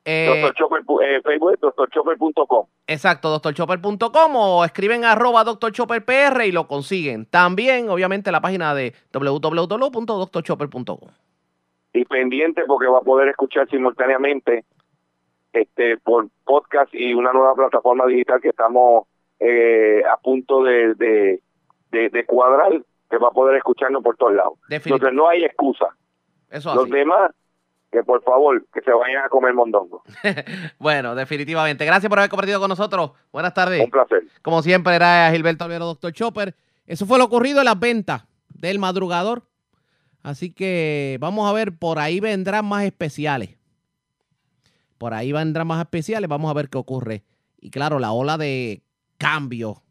Speaker 2: Eh,
Speaker 9: Dr. Chopper, eh, Facebook es drchopper.com.
Speaker 2: Exacto, doctorchopper.com o escriben arroba doctorchopperpr y lo consiguen. También, obviamente, la página de www.doctorchopper.com.
Speaker 9: y pendiente porque va a poder escuchar simultáneamente este por podcast y una nueva plataforma digital que estamos eh, a punto de, de, de- de cuadrar que va a poder escucharnos por todos lados. Entonces no hay excusa.
Speaker 2: Eso
Speaker 9: Los
Speaker 2: así.
Speaker 9: demás, que por favor, que se vayan a comer mondongo. [laughs]
Speaker 2: Bueno, definitivamente. Gracias por haber compartido con nosotros. Buenas tardes.
Speaker 9: Un placer.
Speaker 2: Como siempre, era Gilberto Alvero, Doctor Chopper. Eso fue lo ocurrido en las ventas del madrugador. Así que vamos a ver, por ahí vendrán más especiales. Por ahí vendrán más especiales. Vamos a ver qué ocurre. Y claro, la ola de cambio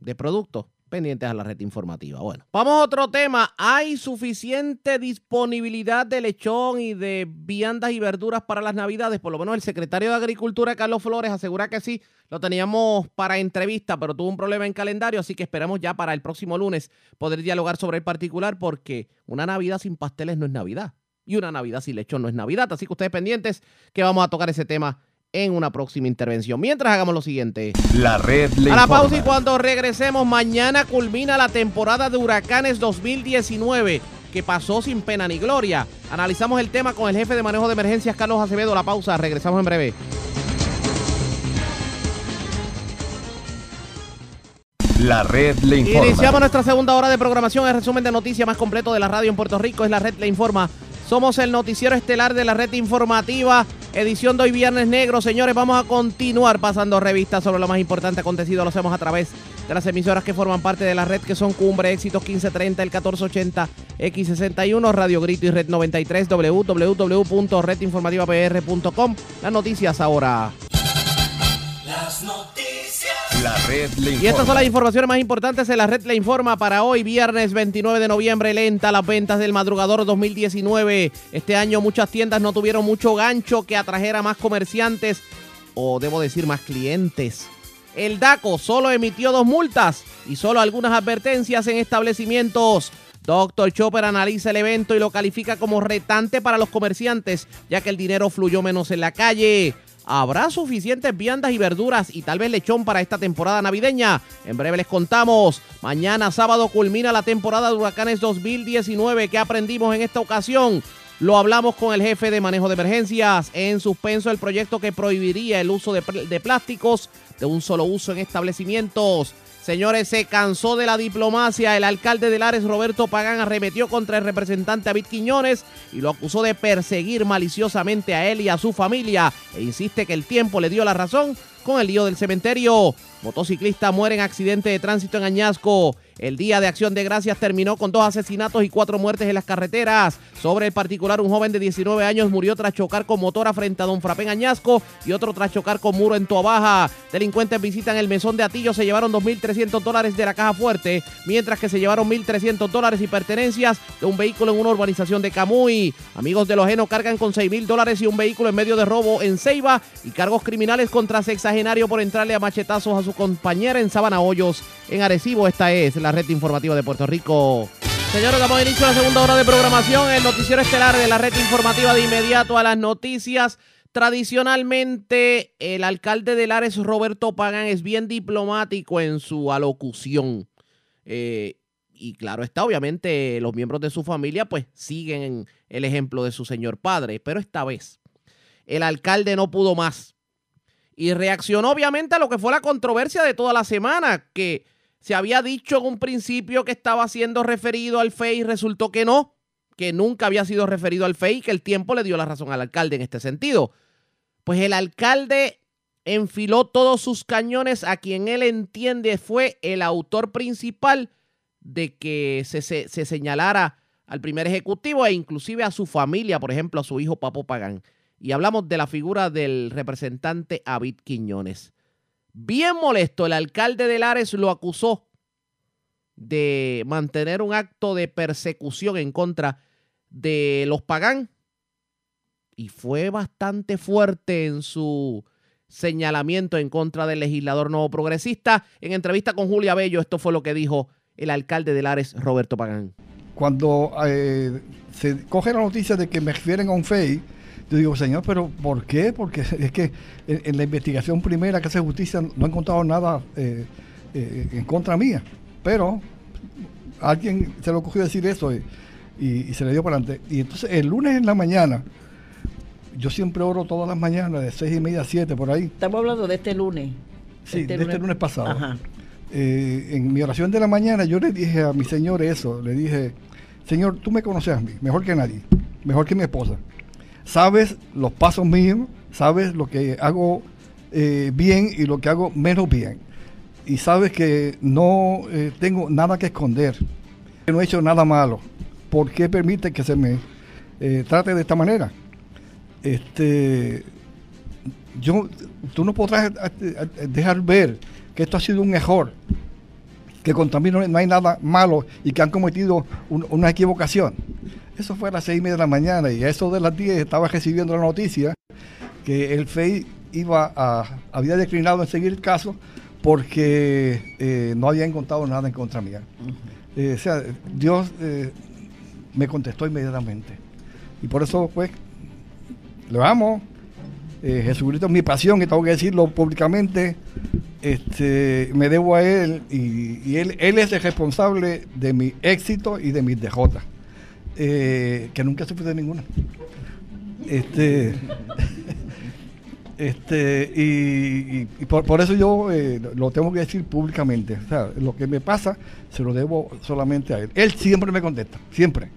Speaker 2: de productos pendientes a la red informativa. Bueno, vamos a otro tema. ¿Hay suficiente disponibilidad de lechón y de viandas y verduras para las navidades? Por lo menos el secretario de Agricultura, Carlos Flores, asegura que sí. Lo teníamos para entrevista, pero tuvo un problema en calendario, así que esperamos ya para el próximo lunes poder dialogar sobre el particular, porque una Navidad sin pasteles no es Navidad. Y una Navidad sin lechón no es Navidad. Así que ustedes pendientes que vamos a tocar ese tema en una próxima intervención. Mientras hagamos lo siguiente.
Speaker 1: La red le
Speaker 2: A la
Speaker 1: informa.
Speaker 2: pausa y cuando regresemos, mañana culmina la temporada de huracanes 2019, que pasó sin pena ni gloria. Analizamos el tema con el jefe de manejo de emergencias, Carlos Acevedo. La pausa, regresamos en breve.
Speaker 1: La red le informa.
Speaker 2: Iniciamos nuestra segunda hora de programación. El resumen de noticias más completo de la radio en Puerto Rico es la red Le Informa. Somos el noticiero estelar de la red informativa, edición de hoy Viernes Negro. Señores, vamos a continuar pasando revistas sobre lo más importante acontecido. Lo hacemos a través de las emisoras que forman parte de la red, que son Cumbre, Éxitos 1530, el 1480, X61, Radio Grito y Red 93, www.redinformativapr.com. Las noticias ahora.
Speaker 4: Las noticias.
Speaker 1: La red le informa.
Speaker 2: Y estas son las informaciones más importantes en la red Le Informa para hoy, viernes 29 de noviembre. Lenta las ventas del madrugador 2019. Este año muchas tiendas no tuvieron mucho gancho que atrajera más comerciantes, o debo decir más clientes. El DACO solo emitió dos multas y solo algunas advertencias en establecimientos. Dr. Chopper analiza el evento y lo califica como retante para los comerciantes, ya que el dinero fluyó menos en la calle. ¿Habrá suficientes viandas y verduras y tal vez lechón para esta temporada navideña? En breve les contamos. Mañana sábado culmina la temporada de huracanes 2019. ¿Qué aprendimos en esta ocasión? Lo hablamos con el jefe de manejo de emergencias. En suspenso el proyecto que prohibiría el uso de, de plásticos de un solo uso en establecimientos. Señores, se cansó de la diplomacia. El alcalde de Lares, Roberto Pagán, arremetió contra el representante David Quiñones y lo acusó de perseguir maliciosamente a él y a su familia. E insiste que el tiempo le dio la razón con el lío del cementerio. Motociclista muere en accidente de tránsito en Añasco. El día de acción de gracias terminó con dos asesinatos y cuatro muertes en las carreteras. Sobre el particular, un joven de 19 años murió tras chocar con motora frente a Don Frapé en Añasco y otro tras chocar con muro en Toabaja. Delincuentes visitan el mesón de Atillo, se llevaron 2.300 dólares de la caja fuerte, mientras que se llevaron 1.300 dólares y pertenencias de un vehículo en una urbanización de Camuy. Amigos de Lojeno cargan con 6.000 dólares y un vehículo en medio de robo en Ceiba y cargos criminales contra sexagenario por entrarle a machetazos a su compañera en Sabana Hoyos en Arecibo. Esta es la red informativa de Puerto Rico. Señores, damos inicio a la segunda hora de programación, el noticiero estelar de la red informativa de inmediato a las noticias. Tradicionalmente, el alcalde de Lares, Roberto Pagán, es bien diplomático en su alocución. Eh, y claro está, obviamente los miembros de su familia pues siguen el ejemplo de su señor padre, pero esta vez el alcalde no pudo más y reaccionó obviamente a lo que fue la controversia de toda la semana, que se había dicho en un principio que estaba siendo referido al FEI y resultó que no, que nunca había sido referido al FEI y que el tiempo le dio la razón al alcalde en este sentido. Pues el alcalde enfiló todos sus cañones a quien él entiende fue el autor principal de que se, se, se señalara al primer ejecutivo e inclusive a su familia, por ejemplo, a su hijo Papo Pagán. Y hablamos de la figura del representante David Quiñones. Bien molesto, el alcalde de Lares lo acusó de mantener un acto de persecución en contra de los Pagán. Y fue bastante fuerte en su señalamiento en contra del legislador nuevo progresista. En entrevista con Julia Bello, esto fue lo que dijo el alcalde de Lares, Roberto Pagán.
Speaker 10: Cuando eh, se coge la noticia de que me refieren a un FEI, yo digo, señor, pero ¿por qué? Porque [laughs] es que en, en la investigación primera que hace justicia no han encontrado nada eh, eh, en contra mía. Pero alguien se le ocurrió decir eso y, y- y se le dio para adelante. Y entonces el lunes en la mañana, yo siempre oro todas las mañanas de seis y media a siete por ahí.
Speaker 11: Estamos hablando de este lunes.
Speaker 10: Sí, de este lunes pasado.
Speaker 11: Ajá.
Speaker 10: Eh, en mi oración de la mañana yo le dije a mi señor eso, le dije, Señor, tú me conoces a mí, mejor que nadie, mejor que mi esposa. Sabes los pasos míos, sabes lo que hago eh, bien y lo que hago menos bien. Y sabes que no eh, tengo nada que esconder, que no he hecho nada malo. ¿Por qué permite que se me eh, trate de esta manera? Este, yo, tú no podrás dejar ver que esto ha sido un error, que contra mí no, no hay nada malo y que han cometido un- una equivocación. Eso fue a las seis y media de la mañana y a eso de las 10 estaba recibiendo la noticia que el FEI iba a, había declinado en seguir el caso porque eh, no había encontrado nada en contra mía. Eh, o sea, Dios eh, me contestó inmediatamente. Y por eso, pues, lo amo. Jesucristo es mi pasión y tengo que decirlo públicamente. Este, me debo a Él y, él, es el responsable de mi éxito y de mis derrotas. Eh, que nunca sufrí de ninguna. Este, [laughs] este, y, por, eso yo eh, lo tengo que decir públicamente. O sea, lo que me pasa se lo debo solamente a él. Él siempre me contesta, siempre.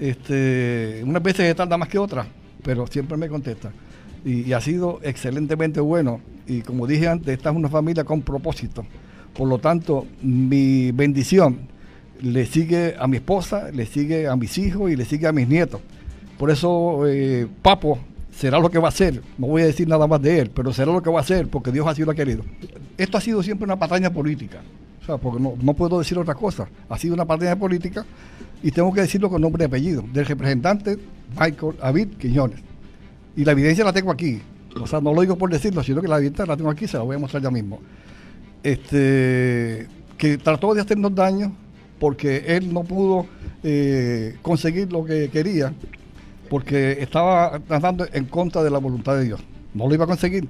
Speaker 10: Este, unas veces tarda más que otras, pero siempre me contesta. Y ha sido excelentemente bueno. Y como dije antes, esta es una familia con propósito. Por lo tanto, mi bendición le sigue a mi esposa, le sigue a mis hijos y le sigue a mis nietos. Por eso, eh, Papo será lo que va a hacer. No voy a decir nada más de él, pero será lo que va a hacer porque Dios así lo ha querido. Esto ha sido siempre una batalla política. O sea, porque no, no puedo decir otra cosa. Ha sido una batalla política y tengo que decirlo con nombre y apellido. Del representante Michael David Quiñones. Y la evidencia la tengo aquí. O sea, no lo digo por decirlo, sino que la evidencia la tengo aquí, se la voy a mostrar ya mismo. Este, que trató de hacernos daño porque él no pudo eh, conseguir lo que quería porque estaba tratando en contra de la voluntad de Dios. No lo iba a conseguir.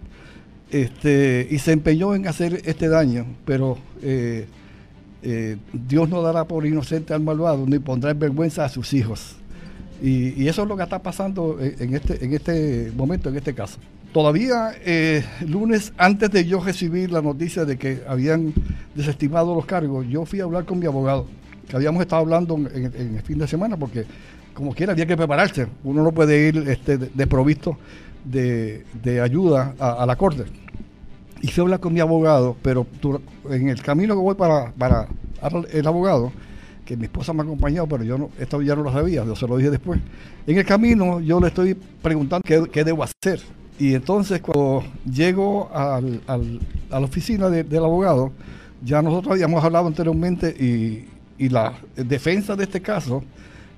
Speaker 10: Este, y se empeñó en hacer este daño, pero eh, eh, Dios no dará por inocente al malvado, ni pondrá en vergüenza a sus hijos. Y, y eso es lo que está pasando en este, en este momento, en este caso. Todavía eh, lunes, antes de yo recibir la noticia de que habían desestimado los cargos, yo fui a hablar con mi abogado, que habíamos estado hablando en, el fin de semana, porque como quiera había que prepararse. Uno no puede ir este, de- desprovisto de, ayuda a, la corte. Y a hablar con mi abogado, pero en el camino que voy para, el abogado, que mi esposa me ha acompañado, pero yo no, esto ya no lo sabía, yo se lo dije después. En el camino yo le estoy preguntando qué debo hacer. Y entonces cuando llego al- al- a la oficina de- del abogado, ya nosotros habíamos hablado anteriormente y, y la defensa de este caso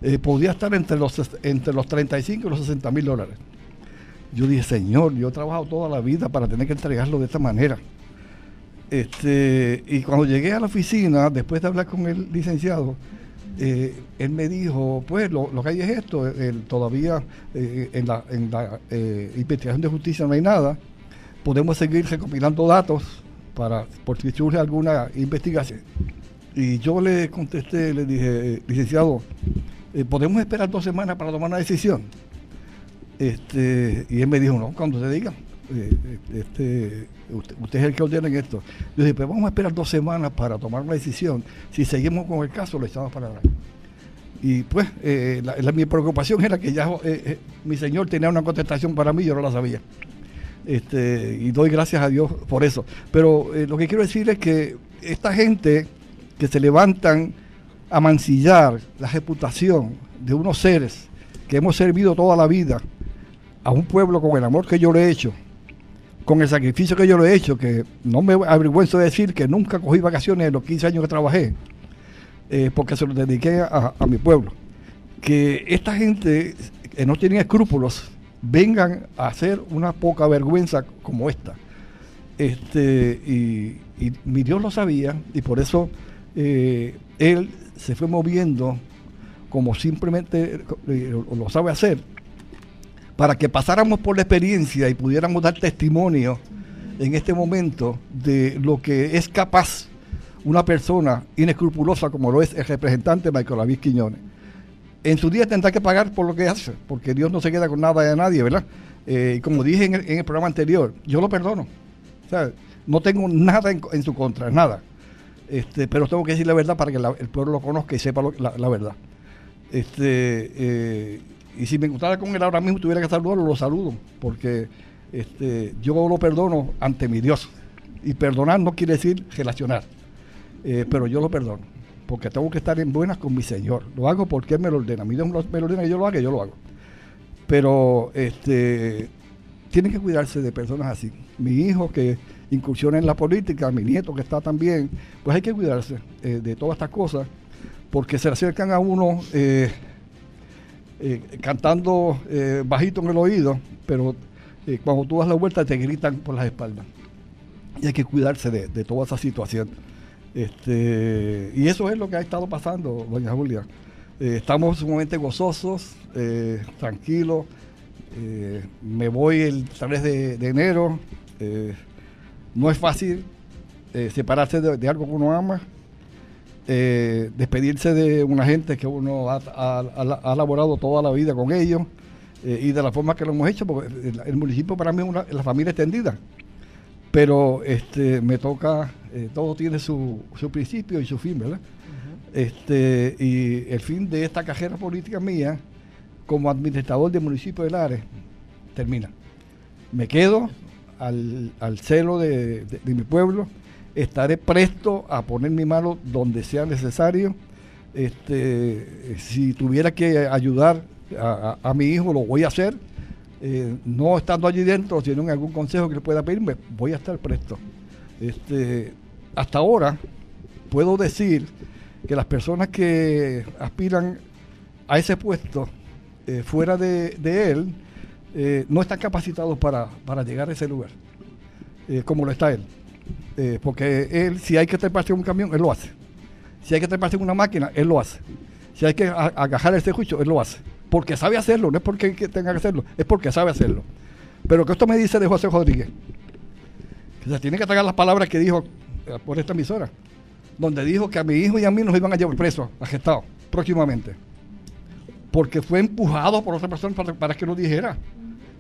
Speaker 10: eh, podía estar entre los, entre los 35 y los 60 mil dólares. Yo dije, Señor, yo he trabajado toda la vida para tener que entregarlo de esta manera. Este, y cuando llegué a la oficina, después de hablar con el licenciado, eh, él me dijo, pues lo, que hay es esto, todavía eh, en la, eh, investigación de justicia no hay nada, podemos seguir recopilando datos para por si surge alguna investigación. Y yo le contesté, le dije, licenciado, ¿podemos esperar dos semanas para tomar una decisión? Este, y él me dijo, no, cuando se diga. Eh, este, usted, es el que ordena en esto. Yo dije, pues vamos a esperar dos semanas para tomar una decisión. Si seguimos con el caso, lo echamos para atrás. Y pues, eh, la- la- mi preocupación era que ya eh, eh, mi señor tenía una contestación para mí, yo no la sabía. Este, y doy gracias a Dios por eso. Pero lo que quiero decir es que esta gente que se levantan a mancillar la reputación de unos seres que hemos servido toda la vida a un pueblo con el amor que yo le he hecho, con el sacrificio que yo le he hecho, que no me avergüenzo de decir que nunca cogí vacaciones en los 15 años que trabajé, eh, porque se los dediqué a, mi pueblo. Que esta gente que no tiene escrúpulos vengan a hacer una poca vergüenza como esta. Este, y, mi Dios lo sabía y por eso eh, Él se fue moviendo como simplemente eh, lo- lo sabe hacer, para que pasáramos por la experiencia y pudiéramos dar testimonio en este momento de lo que es capaz una persona inescrupulosa como lo es el representante Michael David Quiñones. En su día tendrá que pagar por lo que hace, porque Dios no se queda con nada de nadie, ¿verdad? Eh, como dije en el, programa anterior, yo lo perdono. Sea, no tengo nada en, su contra, nada. Este, pero tengo que decir la verdad para que el pueblo lo conozca y sepa la verdad. Este, eh, y si me encontrara con él ahora mismo tuviera que saludarlo, lo saludo, porque este, yo lo perdono ante mi Dios. Y perdonar no quiere decir relacionar, eh, pero yo lo perdono, porque tengo que estar en buenas con mi Señor. Lo hago porque Él me lo ordena. Mí Dios me lo ordena que yo lo haga, yo lo hago. Pero este, tienen que cuidarse de personas así. Mi hijo que incursiona en la política, mi nieto que está también, pues hay que cuidarse eh, de todas estas cosas, porque se acercan a uno eh, eh, cantando eh, bajito en el oído, pero eh, cuando tú das la vuelta te gritan por las espaldas. Y hay que cuidarse de, de toda esa situación. Este, y eso es lo que ha estado pasando, doña Julia. Estamos sumamente gozosos, tranquilos. Me voy el 3 de, enero. No es fácil separarse de, de algo que uno ama, eh, despedirse de una gente que uno ha, ha- laborado toda la vida con ellos eh, y de la forma que lo hemos hecho, porque el, el municipio para mí es una, la familia extendida. Pero este, me toca, eh, todo tiene su, su principio y su fin, ¿verdad? este, y el fin de esta carrera política mía como administrador del municipio de Lares termina. Me quedo al, al celo de, de- de mi pueblo, estaré presto a poner mi mano donde sea necesario. Este, si tuviera que ayudar a, mi hijo, lo voy a hacer. Eh, no estando allí dentro, sino en algún consejo que le pueda pedirme, voy a estar presto. Este, hasta ahora puedo decir que las personas que aspiran a ese puesto eh, fuera de, de él eh, no están capacitados para, para llegar a ese lugar, como lo está él. Eh, porque él, si hay que treparse en un camión, él lo hace. Si hay que treparse en una máquina, él lo hace. Si hay que agajar el juicio, él lo hace. Porque sabe hacerlo, no es porque que tenga que hacerlo, es porque sabe hacerlo. Pero que esto me dice de José Rodríguez, que se tiene que tragar las palabras que dijo eh, por esta emisora, donde dijo que a mi hijo y a mí nos iban a llevar presos, arrestados, próximamente. Porque fue empujado por otra persona para, para que lo dijera.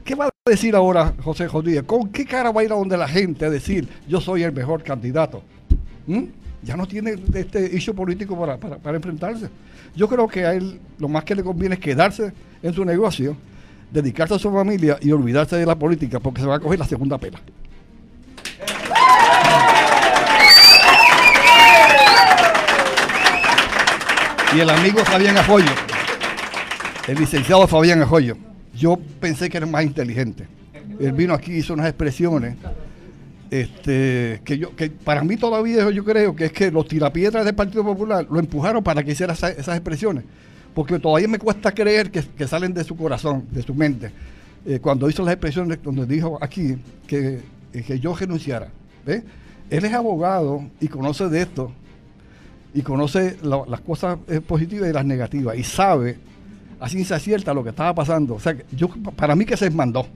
Speaker 10: ¿Qué va a decir ahora José Rodríguez? ¿Con qué cara va a ir a donde la gente a decir yo soy el mejor candidato? ¿Mm? Ya no tiene este issue político para, para- para enfrentarse. Yo creo que a él lo más que le conviene es quedarse en su negocio, dedicarse a su familia y olvidarse de la política porque se va a coger la segunda pela. Y el amigo Fabián Ajoyo, el licenciado Fabián Ajoyo, yo pensé que era más inteligente. Él vino aquí, hizo unas expresiones este, que yo que para mí todavía yo creo que es que los tirapiedras del Partido Popular lo empujaron para que hiciera esa- esas expresiones. Porque todavía me cuesta creer que, que salen de su corazón, de su mente. Eh, cuando hizo las expresiones donde dijo aquí que, eh, que yo renunciara. ¿ve? Él es abogado y conoce de esto. y conoce la- las cosas eh, positivas y las negativas y sabe a ciencia cierta lo que estaba pasando. O sea, que yo, para mí que se mandó.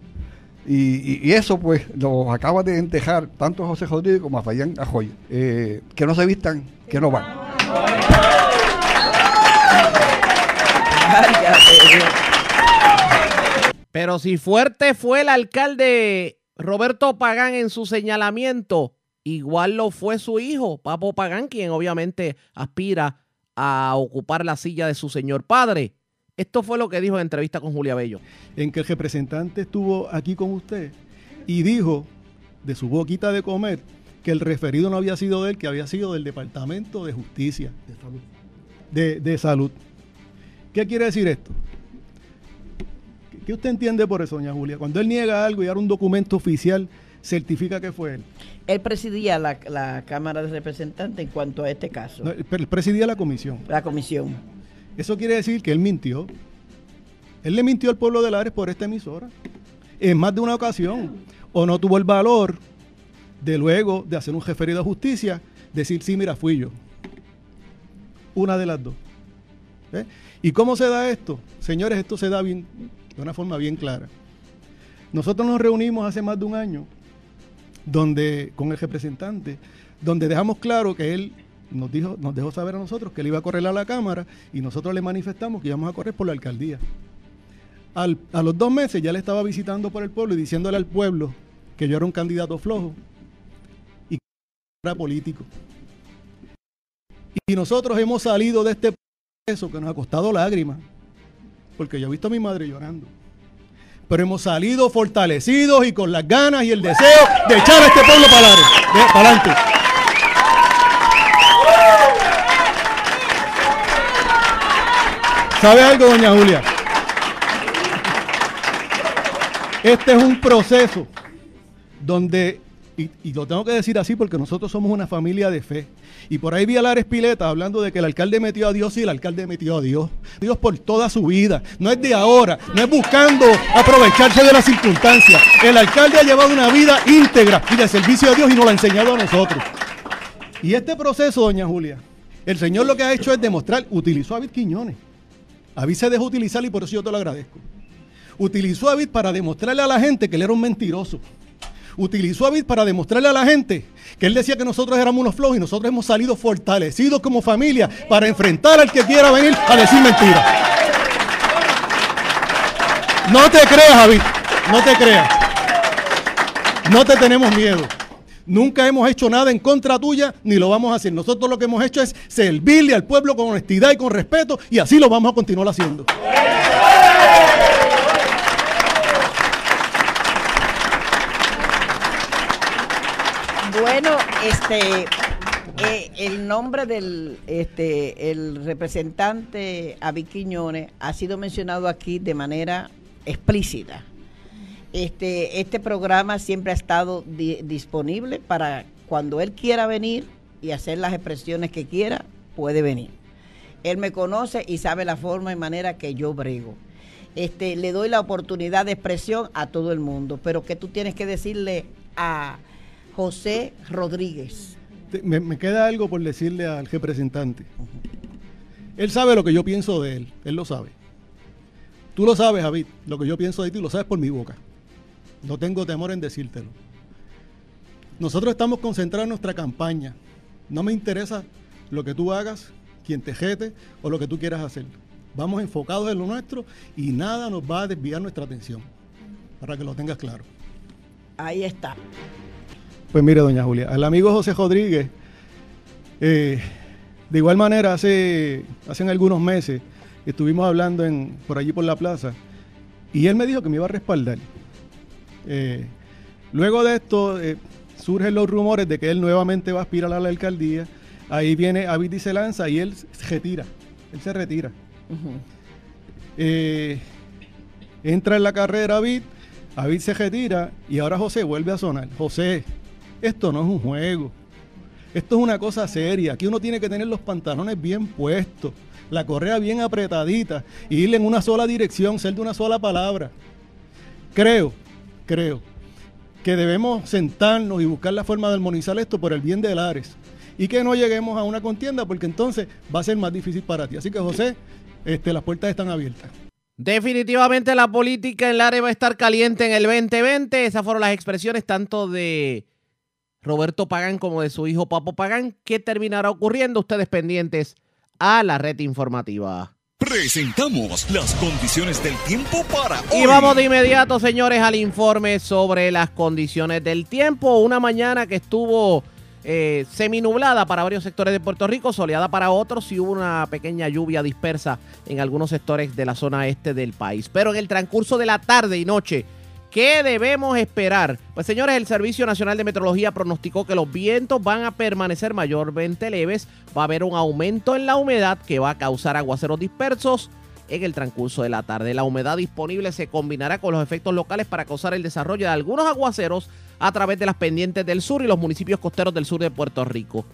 Speaker 10: Y, y- y eso pues lo acaba de entejar tanto José Rodríguez como a Fayán Ajoy. Eh, que no se vistan, que no van.
Speaker 2: Pero si fuerte fue el alcalde Roberto Pagán en su señalamiento, igual lo fue su hijo, Papo Pagán, quien obviamente aspira a ocupar la silla de su señor padre. Esto fue lo que dijo en entrevista con Julia Bello.
Speaker 11: en que el representante estuvo aquí con usted y dijo de su boquita de comer que el referido no había sido de él, que había sido del Departamento de Justicia, de, de Salud. ¿Qué quiere decir esto? ¿Qué- ¿Qué usted entiende por eso, doña Julia? Cuando él niega algo y ahora un documento oficial certifica que fue él.
Speaker 12: Él presidía la, la Cámara de Representantes en cuanto a este caso,
Speaker 11: No, él presidía la comisión.
Speaker 12: la comisión.
Speaker 11: Eso quiere decir que él mintió. Él le mintió al pueblo de Lares por esta emisora. En más de una ocasión. O no tuvo el valor de luego de hacer un referido a justicia, decir, sí, mira, fui yo. Una de las dos. ¿Eh? ¿Y cómo se da esto? Señores, esto se da de una forma bien clara. Nosotros nos reunimos hace más de un año donde, con el representante, donde dejamos claro que él nos, dijo, nos dejó saber a nosotros que él iba a correr a la Cámara y nosotros le manifestamos que íbamos a correr por la alcaldía. Al- a los dos meses ya le estaba visitando por el pueblo y diciéndole al pueblo que yo era un candidato flojo y que era político. Y nosotros hemos salido de este proceso que nos ha costado lágrimas, porque yo he visto a mi madre llorando. Pero hemos salido fortalecidos y con las ganas y el deseo de echar a este pueblo para adelante. ¿Sabe algo, doña Julia? Este es un proceso donde, y, lo tengo que decir así porque nosotros somos una familia de fe. Y por ahí vi a Lares Pileta hablando de que el alcalde metió a Dios y el alcalde metió a Dios. Dios por toda su vida. No es de ahora, no es buscando aprovecharse de las circunstancias. El alcalde ha llevado una vida íntegra y de servicio a Dios y nos lo ha enseñado a nosotros. Y este proceso, doña Julia, el Señor lo que ha hecho es demostrar, utilizó a David Quiñones. David se dejó utilizar y por eso yo te lo agradezco. Utilizó a David para demostrarle a la gente que él era un mentiroso. Utilizó a David para demostrarle a la gente que él decía que nosotros éramos unos flojos y nosotros hemos salido fortalecidos como familia para enfrentar al que quiera venir a decir mentiras. No te creas, David. No te creas. No te tenemos miedo. Nunca hemos hecho nada en contra tuya ni lo vamos a hacer. Nosotros lo que hemos hecho es servirle al pueblo con honestidad y con respeto y así lo vamos a continuar haciendo.
Speaker 12: Bueno, este, eh, el nombre del este, el representante Avi Quiñones ha sido mencionado aquí de manera explícita. Este, este programa siempre ha estado di- disponible para cuando él quiera venir y hacer las expresiones que quiera, puede venir. Él me conoce y sabe la forma y manera que yo brego. Este, le doy la oportunidad de expresión a todo el mundo, pero que tú tienes que decirle a José Rodríguez.
Speaker 11: Me queda algo por decirle al representante. Él sabe lo que yo pienso de él, él lo sabe. Tú lo sabes, David, lo que yo pienso de ti, lo sabes por mi boca. No tengo temor en decírtelo. Nosotros estamos concentrados en nuestra campaña. No me interesa lo que tú hagas, quien te jete o lo que tú quieras hacer. Vamos enfocados en lo nuestro y nada nos va a desviar nuestra atención. Para que lo tengas claro.
Speaker 12: Ahí está.
Speaker 11: Pues mire, doña Julia, al amigo José Rodríguez, eh, de igual manera, hace, hace algunos meses estuvimos hablando en, por allí por la plaza y él me dijo que me iba a respaldar. Eh, luego de esto, eh, surgen los rumores de que él nuevamente va a aspirar a la alcaldía. Ahí viene Avid y se lanza y él se retira. Él se retira. Eh, entra en la carrera Avid, Avid se retira y ahora José vuelve a sonar. José, esto no es un juego. Esto es una cosa seria. Aquí uno tiene que tener los pantalones bien puestos, la correa bien apretadita y ir en una sola dirección, ser de una sola palabra. Creo, creo que debemos sentarnos y buscar la forma de armonizar esto por el bien de Lares y que no lleguemos a una contienda porque entonces va a ser más difícil para ti. Así que José, este, las puertas están abiertas.
Speaker 2: Definitivamente la política en Lares va a estar caliente en el 2020. Esas fueron las expresiones tanto de Roberto Pagán como de su hijo Papo Pagán. ¿Qué terminará ocurriendo? Ustedes pendientes a la red informativa.
Speaker 13: Presentamos las condiciones del tiempo para hoy.
Speaker 2: Y vamos de inmediato, señores, al informe sobre las condiciones del tiempo. Una mañana que estuvo eh, seminublada para varios sectores de Puerto Rico, soleada para otros y hubo una pequeña lluvia dispersa en algunos sectores de la zona este del país. Pero en el transcurso de la tarde y noche, ¿qué debemos esperar? Pues señores, el Servicio Nacional de Meteorología pronosticó que los vientos van a permanecer mayormente leves, va a haber un aumento en la humedad que va a causar aguaceros dispersos en el transcurso de la tarde. La humedad disponible se combinará con los efectos locales para causar el desarrollo de algunos aguaceros a través de las pendientes del sur y los municipios costeros del sur de Puerto Rico.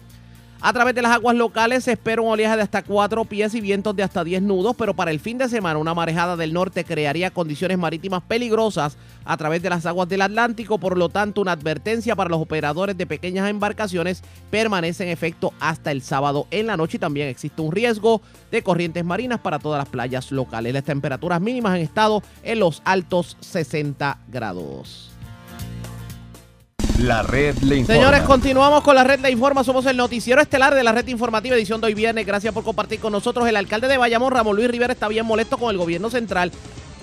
Speaker 2: A través de las aguas locales se espera un oleaje de hasta 4 pies y vientos de hasta 10 nudos, pero para el fin de semana una marejada del norte crearía condiciones marítimas peligrosas a través de las aguas del Atlántico, por lo tanto una advertencia para los operadores de pequeñas embarcaciones permanece en efecto hasta el sábado en la noche y también existe un riesgo de corrientes marinas para todas las playas locales. Las temperaturas mínimas han estado en los altos 60 grados.
Speaker 1: La red le informa.
Speaker 2: Señores, continuamos con la red Le Informa. Somos el noticiero estelar de la red informativa edición de hoy viernes. Gracias por compartir con nosotros. El alcalde de Bayamón, Ramón Luis Rivera, está bien molesto con el gobierno central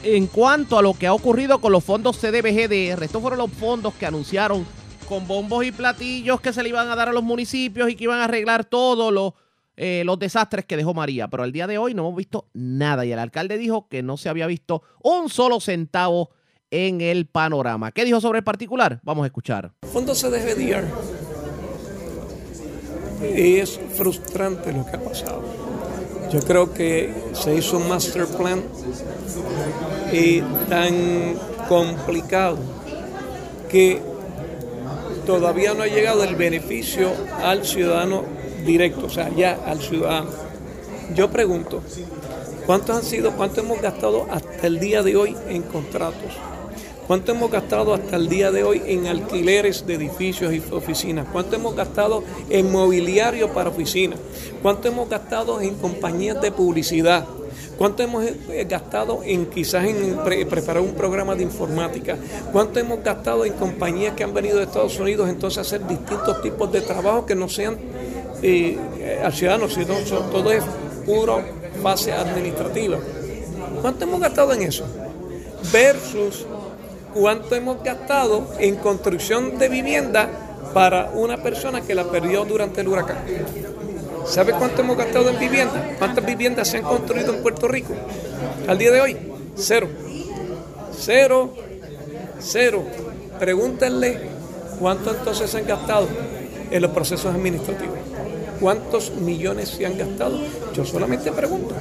Speaker 2: en cuanto a lo que ha ocurrido con los fondos CDBGDR. Estos fueron los fondos que anunciaron con bombos y platillos que se le iban a dar a los municipios y que iban a arreglar todos eh, los desastres que dejó María. Pero al día de hoy no hemos visto nada y el alcalde dijo que no se había visto un solo centavo en el panorama. ¿Qué dijo sobre el particular? Vamos a escuchar.
Speaker 14: Fondo CDBDR. Es frustrante lo que ha pasado. Yo creo que se hizo un master plan y tan complicado que todavía no ha llegado el beneficio al ciudadano directo, o sea, ya al ciudadano. Yo pregunto, ¿cuántos han sido, cuánto hemos gastado hasta el día de hoy en contratos? ¿Cuánto hemos gastado hasta el día de hoy en alquileres de edificios y oficinas? ¿Cuánto hemos gastado en mobiliario para oficinas? ¿Cuánto hemos gastado en compañías de publicidad? ¿Cuánto hemos eh, gastado en quizás en pre- preparar un programa de informática? ¿Cuánto hemos gastado en compañías que han venido de Estados Unidos entonces a hacer distintos tipos de trabajo que no sean eh, al ciudadano, sino todo es puro fase administrativa? ¿Cuánto hemos gastado en eso? Versus cuánto hemos gastado en construcción de vivienda para una persona que la perdió durante el huracán. ¿Sabe cuánto hemos gastado en vivienda? ¿Cuántas viviendas se han construido en Puerto Rico? Al día de hoy, cero. Cero, cero. Pregúntenle cuánto entonces se han gastado en los procesos administrativos. ¿Cuántos millones se han gastado? Yo solamente pregunto.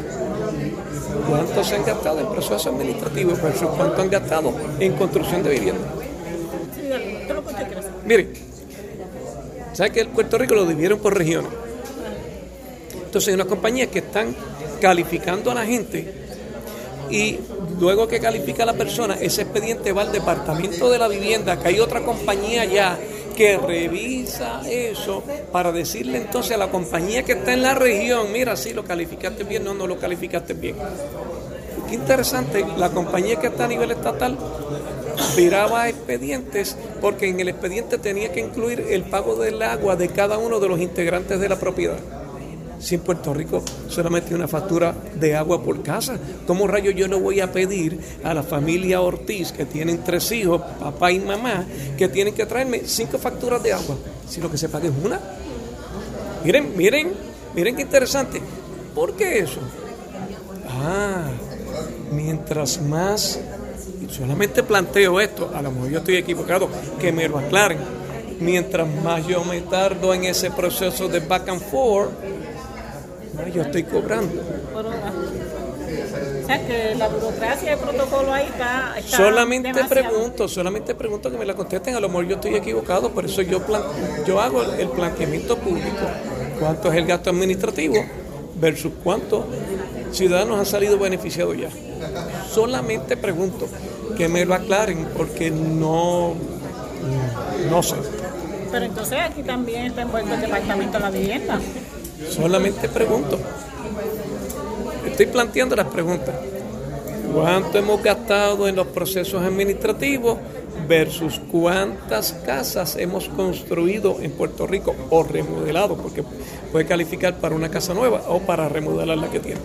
Speaker 14: ¿Cuánto se han gastado en procesos administrativos versus cuánto han gastado en construcción de vivienda? Mire, ¿sabe que el Puerto Rico lo dividieron por regiones? Entonces hay unas compañías que están calificando a la gente y luego que califica a la persona, ese expediente va al departamento de la vivienda, que hay otra compañía ya que revisa eso para decirle entonces a la compañía que está en la región, mira, si lo calificaste bien, no, no lo calificaste bien. Qué interesante, la compañía que está a nivel estatal viraba expedientes porque en el expediente tenía que incluir el pago del agua de cada uno de los integrantes de la propiedad. Si en Puerto Rico solamente una factura de agua por casa, ¿cómo rayos yo le voy a pedir a la familia Ortiz, que tienen tres hijos, papá y mamá, que tienen que traerme cinco facturas de agua? Si lo que se paga es una. Miren, miren, miren qué interesante. ¿Por qué eso? Ah, mientras más, solamente planteo esto, a lo mejor yo estoy equivocado, que me lo aclaren. Mientras más yo me tardo en ese proceso de back and forth, más yo estoy cobrando.
Speaker 15: O sea que la burocracia y el protocolo ahí está. está
Speaker 14: Solamente
Speaker 15: demasiado.
Speaker 14: pregunto, solamente pregunto que me la contesten, a lo mejor yo estoy equivocado, por eso yo, plan- yo hago el planteamiento público. ¿Cuánto es el gasto administrativo versus cuántos ciudadanos han salido beneficiados ya? Solamente pregunto que me lo aclaren porque no, no sé.
Speaker 15: Pero entonces aquí también está envuelto el Departamento de la Vivienda.
Speaker 14: Solamente pregunto. Estoy planteando las preguntas. ¿Cuánto hemos gastado en los procesos administrativos versus cuántas casas hemos construido en Puerto Rico o remodelado? Porque puede calificar para una casa nueva o para remodelar la que tiene.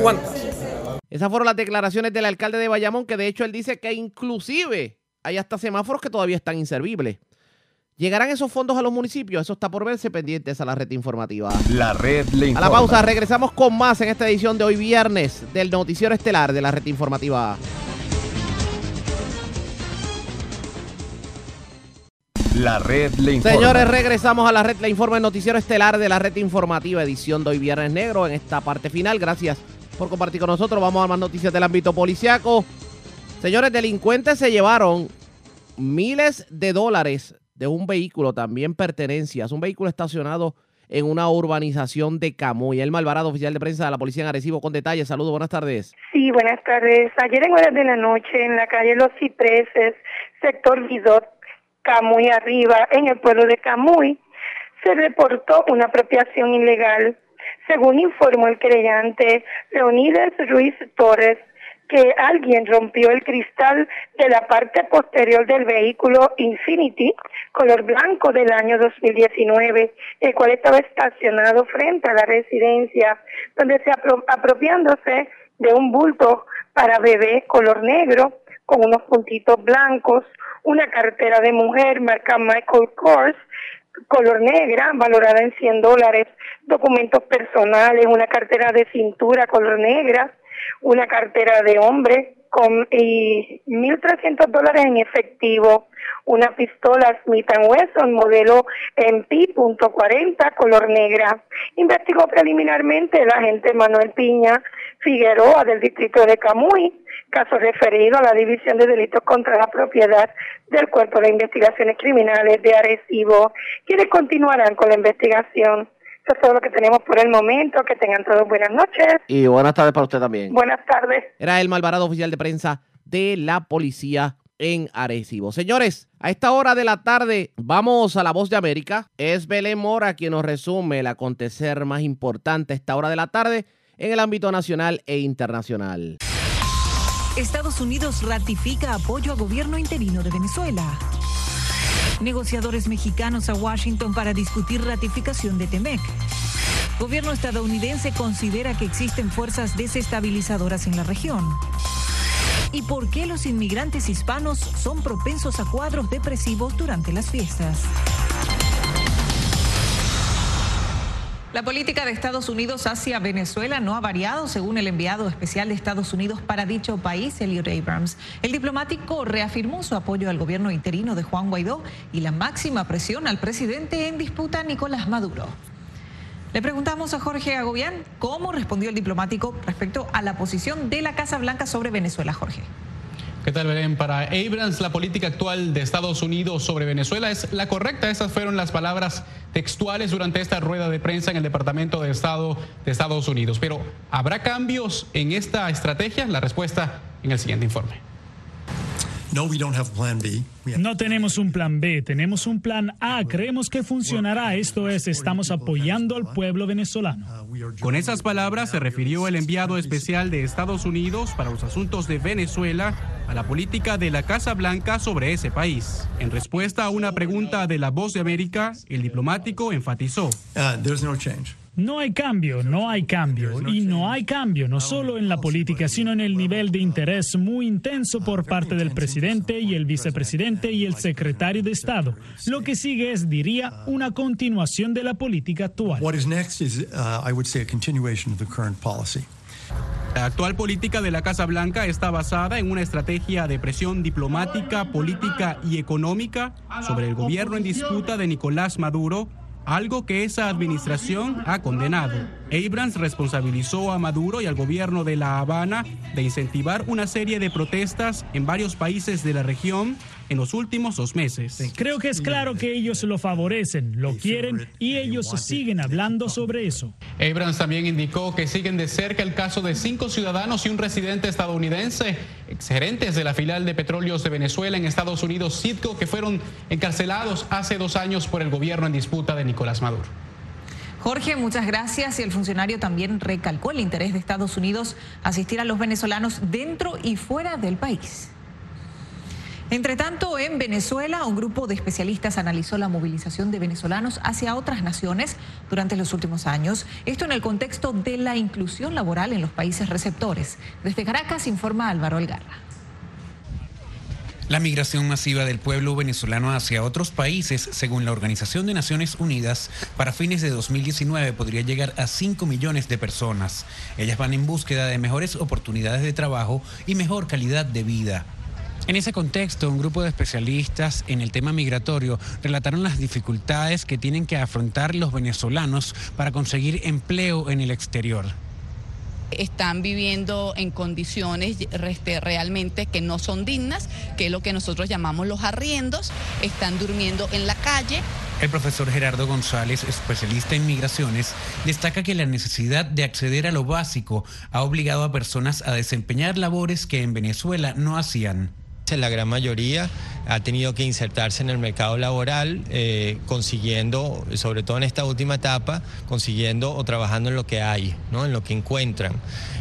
Speaker 14: ¿Cuántas?
Speaker 2: Esas fueron las declaraciones del alcalde de Bayamón, que de hecho él dice que inclusive hay hasta semáforos que todavía están inservibles. ¿Llegarán esos fondos a los municipios? Eso está por verse pendientes a la red informativa.
Speaker 1: La red le
Speaker 2: A la pausa, regresamos con más en esta edición de hoy viernes del Noticiero Estelar de la red informativa.
Speaker 1: La red le informa.
Speaker 2: Señores, regresamos a la red, la informa el Noticiero Estelar de la red informativa, edición de hoy viernes negro en esta parte final. Gracias por compartir con nosotros. Vamos a más noticias del ámbito policiaco. Señores, delincuentes se llevaron miles de dólares de un vehículo, también pertenencias, un vehículo estacionado en una urbanización de Camuy. El Malvarado, oficial de prensa de la Policía en Arecibo, con detalles. Saludos, buenas tardes.
Speaker 16: Sí, buenas tardes. Ayer en horas de la noche en la calle Los Cipreses, sector Vidot, Camuy arriba, en el pueblo de Camuy, se reportó una apropiación ilegal. Según informó el creyente Leonides Ruiz Torres, que alguien rompió el cristal de la parte posterior del vehículo Infinity color blanco del año 2019, el cual estaba estacionado frente a la residencia, donde se apro- apropiándose de un bulto para bebé color negro con unos puntitos blancos, una cartera de mujer marca Michael Kors color negra, valorada en 100 dólares, documentos personales, una cartera de cintura color negra, una cartera de hombre con y 1.300 dólares en efectivo, una pistola Smith Wesson modelo MP.40 color negra. Investigó preliminarmente el agente Manuel Piña Figueroa del distrito de Camuy, caso referido a la División de Delitos contra la Propiedad del Cuerpo de Investigaciones Criminales de Arecibo, quienes continuarán con la investigación. Eso es todo lo que tenemos por el momento. Que tengan todos buenas noches.
Speaker 2: Y buenas tardes para usted también.
Speaker 16: Buenas tardes.
Speaker 2: Era el Malvarado, oficial de prensa de la policía en Arecibo. Señores, a esta hora de la tarde vamos a la voz de América. Es Belén Mora quien nos resume el acontecer más importante a esta hora de la tarde en el ámbito nacional e internacional.
Speaker 17: Estados Unidos ratifica apoyo a gobierno interino de Venezuela. Negociadores mexicanos a Washington para discutir ratificación de TEMEC. Gobierno estadounidense considera que existen fuerzas desestabilizadoras en la región. ¿Y por qué los inmigrantes hispanos son propensos a cuadros depresivos durante las fiestas? La política de Estados Unidos hacia Venezuela no ha variado, según el enviado especial de Estados Unidos para dicho país, Elliot Abrams. El diplomático reafirmó su apoyo al gobierno interino de Juan Guaidó y la máxima presión al presidente en disputa, Nicolás Maduro. Le preguntamos a Jorge Agobián cómo respondió el diplomático respecto a la posición de la Casa Blanca sobre Venezuela, Jorge.
Speaker 18: ¿Qué tal, Belén? Para Abrams, la política actual de Estados Unidos sobre Venezuela es la correcta. Esas fueron las palabras textuales durante esta rueda de prensa en el Departamento de Estado de Estados Unidos. Pero, ¿habrá cambios en esta estrategia? La respuesta en el siguiente informe.
Speaker 19: No tenemos un plan B, tenemos un plan A. Creemos que funcionará. Esto es, estamos apoyando al pueblo venezolano.
Speaker 18: Con esas palabras se refirió el enviado especial de Estados Unidos para los asuntos de Venezuela a la política de la Casa Blanca sobre ese país. En respuesta a una pregunta de La Voz de América, el diplomático enfatizó.
Speaker 19: No hay cambio, no hay cambio. Y no hay cambio, no solo en la política, sino en el nivel de interés muy intenso por parte del presidente y el vicepresidente y el secretario de Estado. Lo que sigue es, diría, una continuación de la política actual.
Speaker 20: What is next is, uh, I would say, a continuation of the current policy.
Speaker 18: La actual política de la Casa Blanca está basada en una estrategia de presión diplomática, política y económica sobre el gobierno en disputa de Nicolás Maduro, algo que esa administración ha condenado. Abrams responsabilizó a Maduro y al gobierno de La Habana de incentivar una serie de protestas en varios países de la región en los últimos dos meses.
Speaker 19: Creo que es claro que ellos lo favorecen, lo quieren y ellos siguen hablando sobre eso.
Speaker 18: Abrams también indicó que siguen de cerca el caso de cinco ciudadanos y un residente estadounidense exgerentes de la filial de petróleos de Venezuela en Estados Unidos, Citgo, que fueron encarcelados hace dos años por el gobierno en disputa de Nicolás Maduro.
Speaker 17: Jorge, muchas gracias. Y el funcionario también recalcó el interés de Estados Unidos asistir a los venezolanos dentro y fuera del país. Entre tanto, en Venezuela, un grupo de especialistas analizó la movilización de venezolanos hacia otras naciones durante los últimos años. Esto en el contexto de la inclusión laboral en los países receptores. Desde Caracas informa Álvaro Algarra.
Speaker 21: La migración masiva del pueblo venezolano hacia otros países, según la Organización de Naciones Unidas, para fines de 2019 podría llegar a 5 millones de personas. Ellas van en búsqueda de mejores oportunidades de trabajo y mejor calidad de vida. En ese contexto, un grupo de especialistas en el tema migratorio relataron las dificultades que tienen que afrontar los venezolanos para conseguir empleo en el exterior
Speaker 22: están viviendo en condiciones realmente que no son dignas, que es lo que nosotros llamamos los arriendos, están durmiendo en la calle.
Speaker 21: El profesor Gerardo González, especialista en migraciones, destaca que la necesidad de acceder a lo básico ha obligado a personas a desempeñar labores que en Venezuela no hacían.
Speaker 23: La gran mayoría ha tenido que insertarse en el mercado laboral, eh, consiguiendo, sobre todo en esta última etapa, consiguiendo o trabajando en lo que hay, ¿no? en lo que encuentran.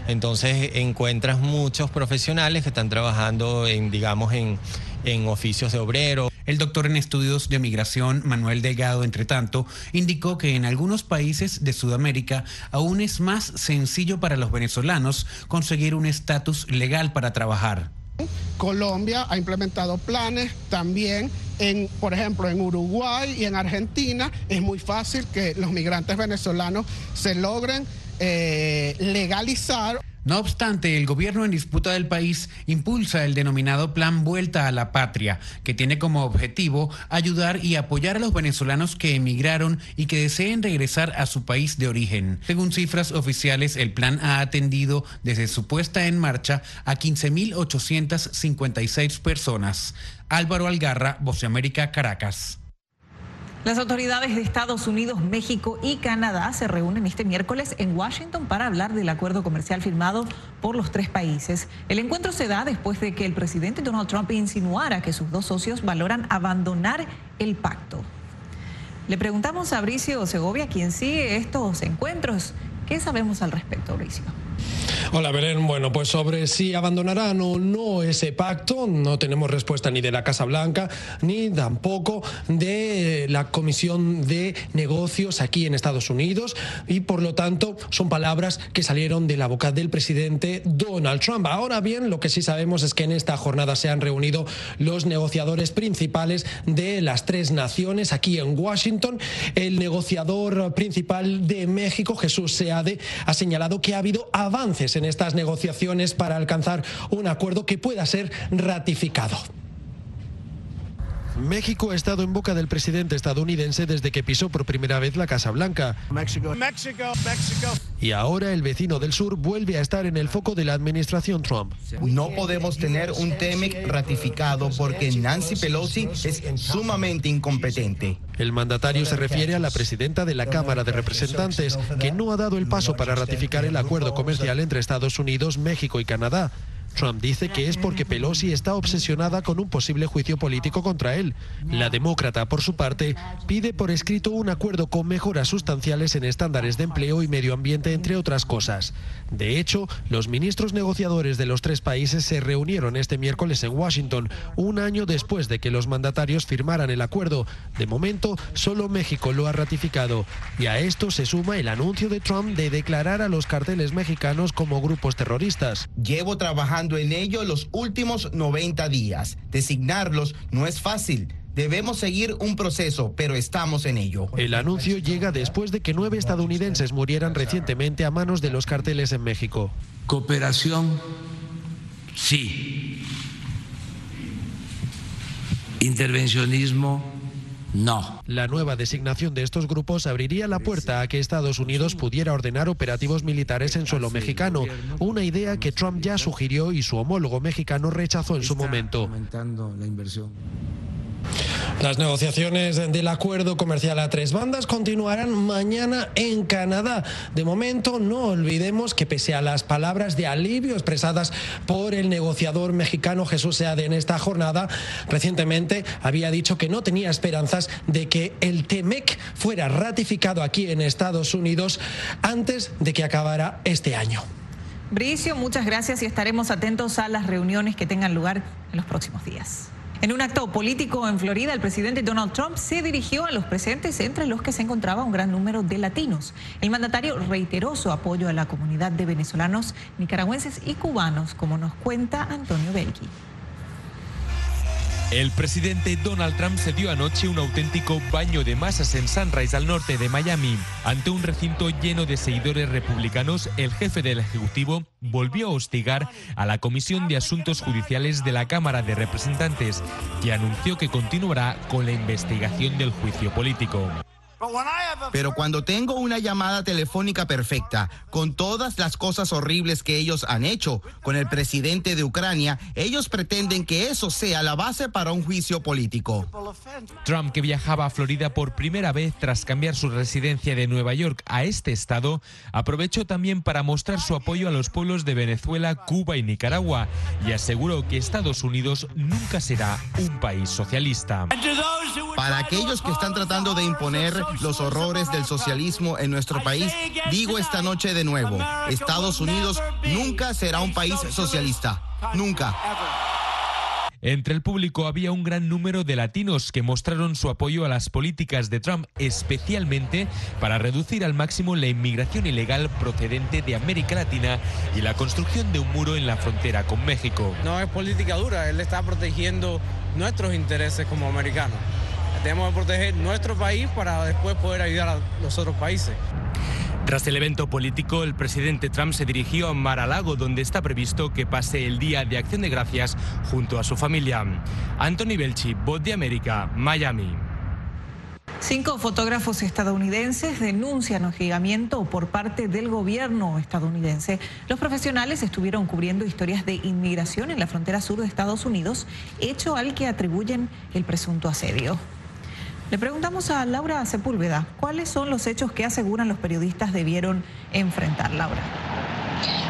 Speaker 23: Entonces encuentras muchos profesionales que están trabajando en, digamos, en, en oficios de obrero.
Speaker 21: El doctor en estudios de migración, Manuel Delgado, entre tanto, indicó que en algunos países de Sudamérica aún es más sencillo para los venezolanos conseguir un estatus legal para trabajar.
Speaker 24: Colombia ha implementado planes también en, por ejemplo, en Uruguay y en Argentina es muy fácil que los migrantes venezolanos se logren eh, legalizar.
Speaker 21: No obstante, el gobierno en disputa del país impulsa el denominado Plan Vuelta a la Patria, que tiene como objetivo ayudar y apoyar a los venezolanos que emigraron y que deseen regresar a su país de origen. Según cifras oficiales, el plan ha atendido desde su puesta en marcha a 15.856 personas. Álvaro Algarra, Voce América, Caracas.
Speaker 17: Las autoridades de Estados Unidos, México y Canadá se reúnen este miércoles en Washington para hablar del acuerdo comercial firmado por los tres países. El encuentro se da después de que el presidente Donald Trump insinuara que sus dos socios valoran abandonar el pacto. Le preguntamos a Bricio Segovia, quien sigue estos encuentros. ¿Qué sabemos al respecto, Bricio?
Speaker 25: Hola Belén, bueno, pues sobre si abandonarán o no ese pacto, no tenemos respuesta ni de la Casa Blanca ni tampoco de la Comisión de Negocios aquí en Estados Unidos y por lo tanto son palabras que salieron de la boca del presidente Donald Trump. Ahora bien, lo que sí sabemos es que en esta jornada se han reunido los negociadores principales de las tres naciones aquí en Washington. El negociador principal de México, Jesús Seade, ha señalado que ha habido avances en estas negociaciones para alcanzar un acuerdo que pueda ser ratificado. México ha estado en boca del presidente estadounidense desde que pisó por primera vez la Casa Blanca. Y ahora el vecino del sur vuelve a estar en el foco de la administración Trump.
Speaker 26: No podemos tener un TEMEC ratificado porque Nancy Pelosi es sumamente incompetente.
Speaker 25: El mandatario se refiere a la presidenta de la Cámara de Representantes, que no ha dado el paso para ratificar el acuerdo comercial entre Estados Unidos, México y Canadá. Trump dice que es porque Pelosi está obsesionada con un posible juicio político contra él. La demócrata, por su parte, pide por escrito un acuerdo con mejoras sustanciales en estándares de empleo y medio ambiente, entre otras cosas. De hecho, los ministros negociadores de los tres países se reunieron este miércoles en Washington, un año después de que los mandatarios firmaran el acuerdo. De momento, solo México lo ha ratificado. Y a esto se suma el anuncio de Trump de declarar a los carteles mexicanos como grupos terroristas.
Speaker 26: Llevo trabajando en ello los últimos 90 días. Designarlos no es fácil. Debemos seguir un proceso, pero estamos en ello.
Speaker 25: El anuncio llega después de que nueve estadounidenses murieran recientemente a manos de los carteles en México.
Speaker 27: Cooperación, sí. Intervencionismo, no.
Speaker 25: La nueva designación de estos grupos abriría la puerta a que Estados Unidos pudiera ordenar operativos militares en suelo mexicano, una idea que Trump ya sugirió y su homólogo mexicano rechazó en su momento. Las negociaciones del acuerdo comercial a tres bandas continuarán mañana en Canadá. De momento, no olvidemos que pese a las palabras de alivio expresadas por el negociador mexicano Jesús Seade en esta jornada, recientemente había dicho que no tenía esperanzas de que el TEMEC fuera ratificado aquí en Estados Unidos antes de que acabara este año.
Speaker 17: Bricio, muchas gracias y estaremos atentos a las reuniones que tengan lugar en los próximos días. En un acto político en Florida, el presidente Donald Trump se dirigió a los presentes, entre los que se encontraba un gran número de latinos. El mandatario reiteró su apoyo a la comunidad de venezolanos, nicaragüenses y cubanos, como nos cuenta Antonio Belgui.
Speaker 28: El presidente Donald Trump se dio anoche un auténtico baño de masas en Sunrise, al norte de Miami. Ante un recinto lleno de seguidores republicanos, el jefe del Ejecutivo volvió a hostigar a la Comisión de Asuntos Judiciales de la Cámara de Representantes, que anunció que continuará con la investigación del juicio político.
Speaker 26: Pero cuando tengo una llamada telefónica perfecta, con todas las cosas horribles que ellos han hecho con el presidente de Ucrania, ellos pretenden que eso sea la base para un juicio político.
Speaker 28: Trump, que viajaba a Florida por primera vez tras cambiar su residencia de Nueva York a este estado, aprovechó también para mostrar su apoyo a los pueblos de Venezuela, Cuba y Nicaragua y aseguró que Estados Unidos nunca será un país socialista.
Speaker 26: Para aquellos que están tratando de imponer los horrores del socialismo en nuestro país, digo esta noche de nuevo, Estados Unidos nunca será un país socialista. Nunca.
Speaker 28: Entre el público había un gran número de latinos que mostraron su apoyo a las políticas de Trump, especialmente para reducir al máximo la inmigración ilegal procedente de América Latina y la construcción de un muro en la frontera con México.
Speaker 29: No es política dura, él está protegiendo nuestros intereses como americanos. Tenemos que proteger nuestro país para después poder ayudar a los otros países.
Speaker 28: Tras el evento político, el presidente Trump se dirigió a Mar-a-Lago, donde está previsto que pase el Día de Acción de Gracias junto a su familia. Anthony Belchi, Voz de América, Miami.
Speaker 17: Cinco fotógrafos estadounidenses denuncian hostigamiento por parte del gobierno estadounidense. Los profesionales estuvieron cubriendo historias de inmigración en la frontera sur de Estados Unidos, hecho al que atribuyen el presunto asedio. Le preguntamos a Laura Sepúlveda cuáles son los hechos que aseguran los periodistas debieron enfrentar. Laura.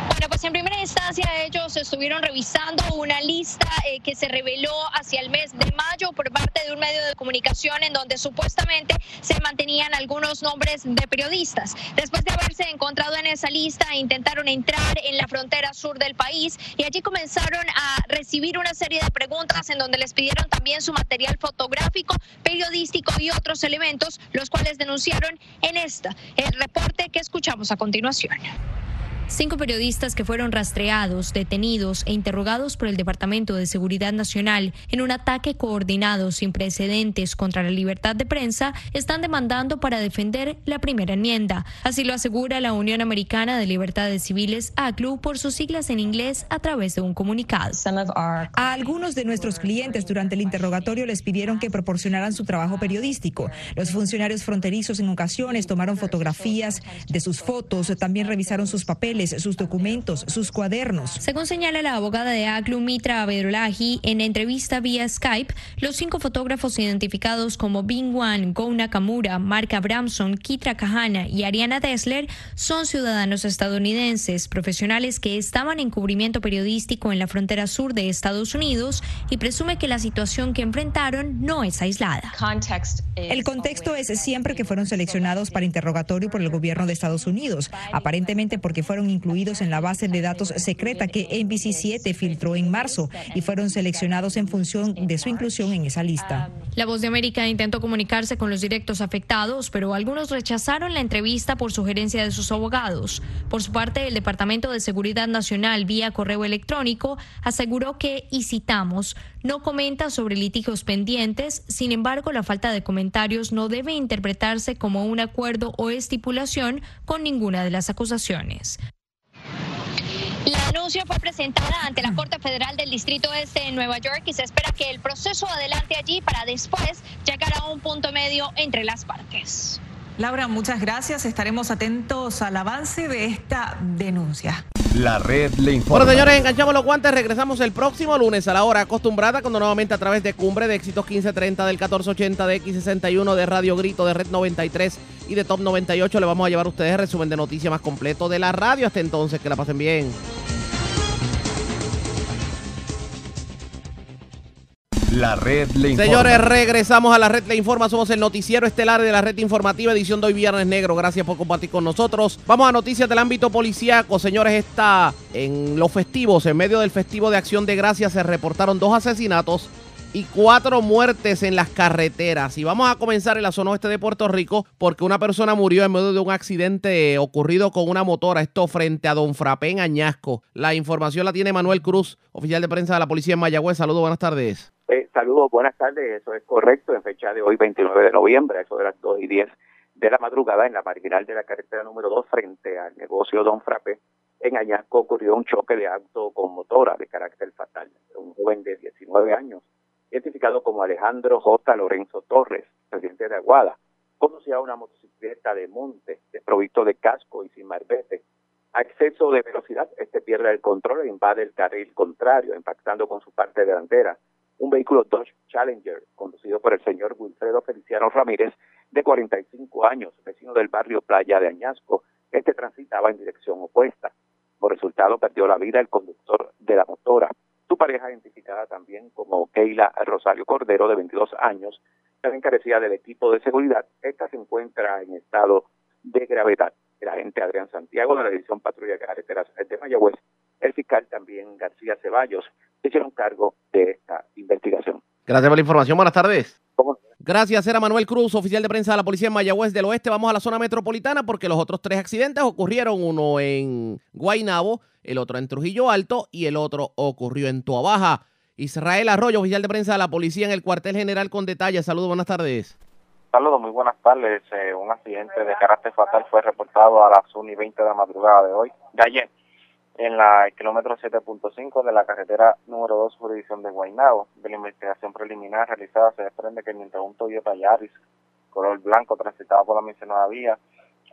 Speaker 30: Bueno, pues en primera instancia ellos estuvieron revisando una lista eh, que se reveló hacia el mes de mayo por parte de un medio de comunicación en donde supuestamente se mantenían algunos nombres de periodistas. Después de haberse encontrado en esa lista, intentaron entrar en la frontera sur del país y allí comenzaron a recibir una serie de preguntas en donde les pidieron también su material fotográfico, periodístico y otros elementos, los cuales denunciaron en esta, el reporte que escuchamos a continuación.
Speaker 31: Cinco periodistas que fueron rastreados, detenidos e interrogados por el Departamento de Seguridad Nacional en un ataque coordinado sin precedentes contra la libertad de prensa están demandando para defender la primera enmienda. Así lo asegura la Unión Americana de Libertades Civiles, ACLU, por sus siglas en inglés a través de un comunicado.
Speaker 32: A algunos de nuestros clientes durante el interrogatorio les pidieron que proporcionaran su trabajo periodístico. Los funcionarios fronterizos en ocasiones tomaron fotografías de sus fotos, también revisaron sus papeles sus documentos, sus cuadernos.
Speaker 31: Según señala la abogada de ACLU, Mitra Abedulahi, en entrevista vía Skype, los cinco fotógrafos identificados como Bing Wan, Go Nakamura, Mark Abramson, Kitra Kahana y Ariana Dessler son ciudadanos estadounidenses, profesionales que estaban en cubrimiento periodístico en la frontera sur de Estados Unidos y presume que la situación que enfrentaron no es aislada.
Speaker 32: El contexto es siempre que fueron seleccionados para interrogatorio por el gobierno de Estados Unidos, aparentemente porque fueron incluidos en la base de datos secreta que NBC7 filtró en marzo y fueron seleccionados en función de su inclusión en esa lista.
Speaker 31: La Voz de América intentó comunicarse con los directos afectados, pero algunos rechazaron la entrevista por sugerencia de sus abogados. Por su parte, el Departamento de Seguridad Nacional, vía correo electrónico, aseguró que, y citamos, no comenta sobre litigios pendientes, sin embargo, la falta de comentarios no debe interpretarse como un acuerdo o estipulación con ninguna de las acusaciones.
Speaker 30: La denuncia fue presentada ante la Corte Federal del Distrito Este de Nueva York y se espera que el proceso adelante allí para después llegar a un punto medio entre las partes.
Speaker 17: Laura, muchas gracias. Estaremos atentos al avance de esta denuncia.
Speaker 1: La red le informa.
Speaker 2: Bueno, señores, enganchamos los guantes. Regresamos el próximo lunes a la hora acostumbrada, cuando nuevamente a través de Cumbre de Éxitos 1530 del 1480 de X61 de Radio Grito de Red 93 y de Top 98 le vamos a llevar a ustedes el resumen de noticias más completo de la radio. Hasta entonces, que la pasen bien.
Speaker 1: La red le informa.
Speaker 2: Señores, regresamos a la red Le Informa. Somos el noticiero estelar de la red informativa, edición de hoy Viernes Negro. Gracias por compartir con nosotros. Vamos a noticias del ámbito policíaco. Señores, está en los festivos, en medio del festivo de Acción de Gracias, se reportaron dos asesinatos y cuatro muertes en las carreteras. Y vamos a comenzar en la zona oeste de Puerto Rico porque una persona murió en medio de un accidente ocurrido con una motora, esto frente a Don Frapé en Añasco. La información la tiene Manuel Cruz, oficial de prensa de la policía en Mayagüez. Saludos, buenas tardes.
Speaker 33: Eh, saludos, buenas tardes. Eso es correcto. En fecha de hoy, 29 de noviembre, eso de las 2 y 10 de la madrugada, en la marginal de la carretera número 2, frente al negocio Don Frappé, en Añasco ocurrió un choque de auto con motora de carácter fatal. Un joven de 19 años, identificado como Alejandro J. Lorenzo Torres, residente de Aguada, conducía una motocicleta de monte, desprovisto de casco y sin marbete. A exceso de velocidad, este pierde el control e invade el carril contrario, impactando con su parte delantera un vehículo Dodge Challenger conducido por el señor Wilfredo Feliciano Ramírez, de 45 años, vecino del barrio Playa de Añasco. Este transitaba en dirección opuesta. Por resultado, perdió la vida el conductor de la motora. Su pareja, identificada también como Keila Rosario Cordero, de 22 años, también carecía del equipo de seguridad. Esta se encuentra en estado de gravedad. El agente Adrián Santiago de la División Patrulla Carreteras de Mayagüez, el fiscal también García Ceballos, se hicieron cargo de esta investigación.
Speaker 2: Gracias por la información. Buenas tardes. Gracias, era Manuel Cruz, oficial de prensa de la policía en Mayagüez del Oeste. Vamos a la zona metropolitana porque los otros tres accidentes ocurrieron, uno en Guaynabo, el otro en Trujillo Alto y el otro ocurrió en Tuabaja. Israel Arroyo, oficial de prensa de la policía en el cuartel general con detalles. Saludos, buenas tardes.
Speaker 3: Saludos, muy buenas tardes. Eh, un accidente de carácter fatal fue reportado a las 1 y 20 de la madrugada de hoy, de ayer, en la kilómetro 7.5 de la carretera número 2, jurisdicción de Guaynabo. De la investigación preliminar realizada se desprende que mientras un Toyota Yaris color blanco transitaba por la mencionada vía,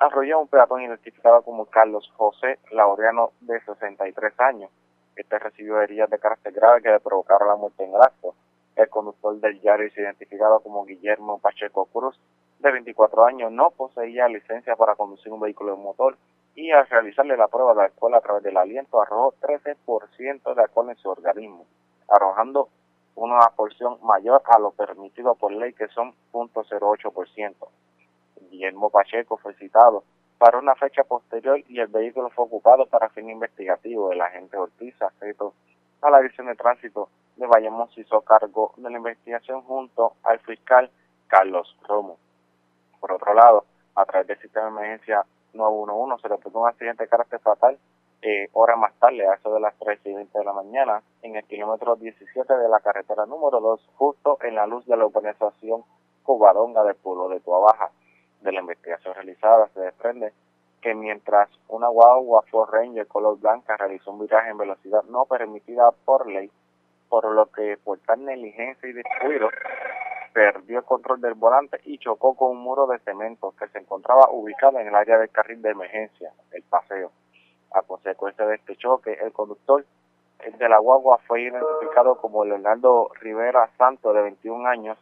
Speaker 3: arrolló un peatón identificado como Carlos José Laureano, de 63 años. Este recibió heridas de carácter grave que le provocaron la muerte en el acto. El conductor del Yaris, identificado como Guillermo Pacheco Cruz, de 24 años, no poseía licencia para conducir un vehículo de motor y al realizarle la prueba de alcohol a través del aliento arrojó 13% de alcohol en su organismo, arrojando una porción mayor a lo permitido por ley que son 0.08%. Guillermo Pacheco fue citado para una fecha posterior y el vehículo fue ocupado para fin investigativo. El agente Ortiz, afecto a la Dirección de Tránsito de Bayamón, se hizo cargo de la investigación junto al fiscal Carlos Romo. Por otro lado, a través del sistema de emergencia 911 se reportó un accidente de carácter fatal eh, horas más tarde, a eso de las 3 y 20 de la mañana, en el kilómetro 17 de la carretera número 2, justo en la luz de la urbanización Cubadonga del pueblo de Tuabaja. De la investigación realizada se desprende que mientras una guagua Ford Ranger color blanca realizó un viraje en velocidad no permitida por ley, por lo que por tal negligencia y descuido perdió el control del volante y chocó con un muro de cemento que se encontraba ubicado en el área del carril de emergencia, el paseo. A consecuencia de este choque, el conductor de la guagua fue identificado como Leonardo Rivera Santo, de 21 años,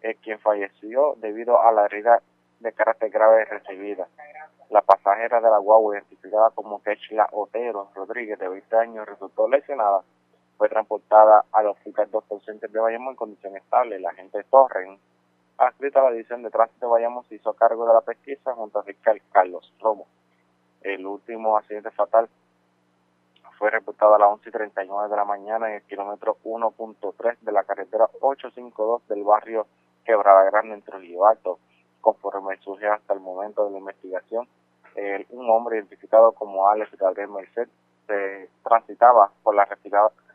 Speaker 3: eh, quien falleció debido a la herida de carácter grave recibida. La pasajera de la guagua, identificada como Kechla Otero Rodríguez, de 20 años, resultó lesionada fue transportada al hospital Doctor Center de Bayamón en condición estable. La agente Torren, adscrita a la división de tránsito de Bayamón, se hizo cargo de la pesquisa junto al fiscal Carlos Romo. El último accidente fatal fue reportado a las 11 y 39 de la mañana en el kilómetro 1.3 de la carretera 852 del barrio Quebrada Grande en Trujillo Alto. Conforme surge hasta el momento de la investigación, un hombre identificado como Alex Gabriel Merced se transitaba por la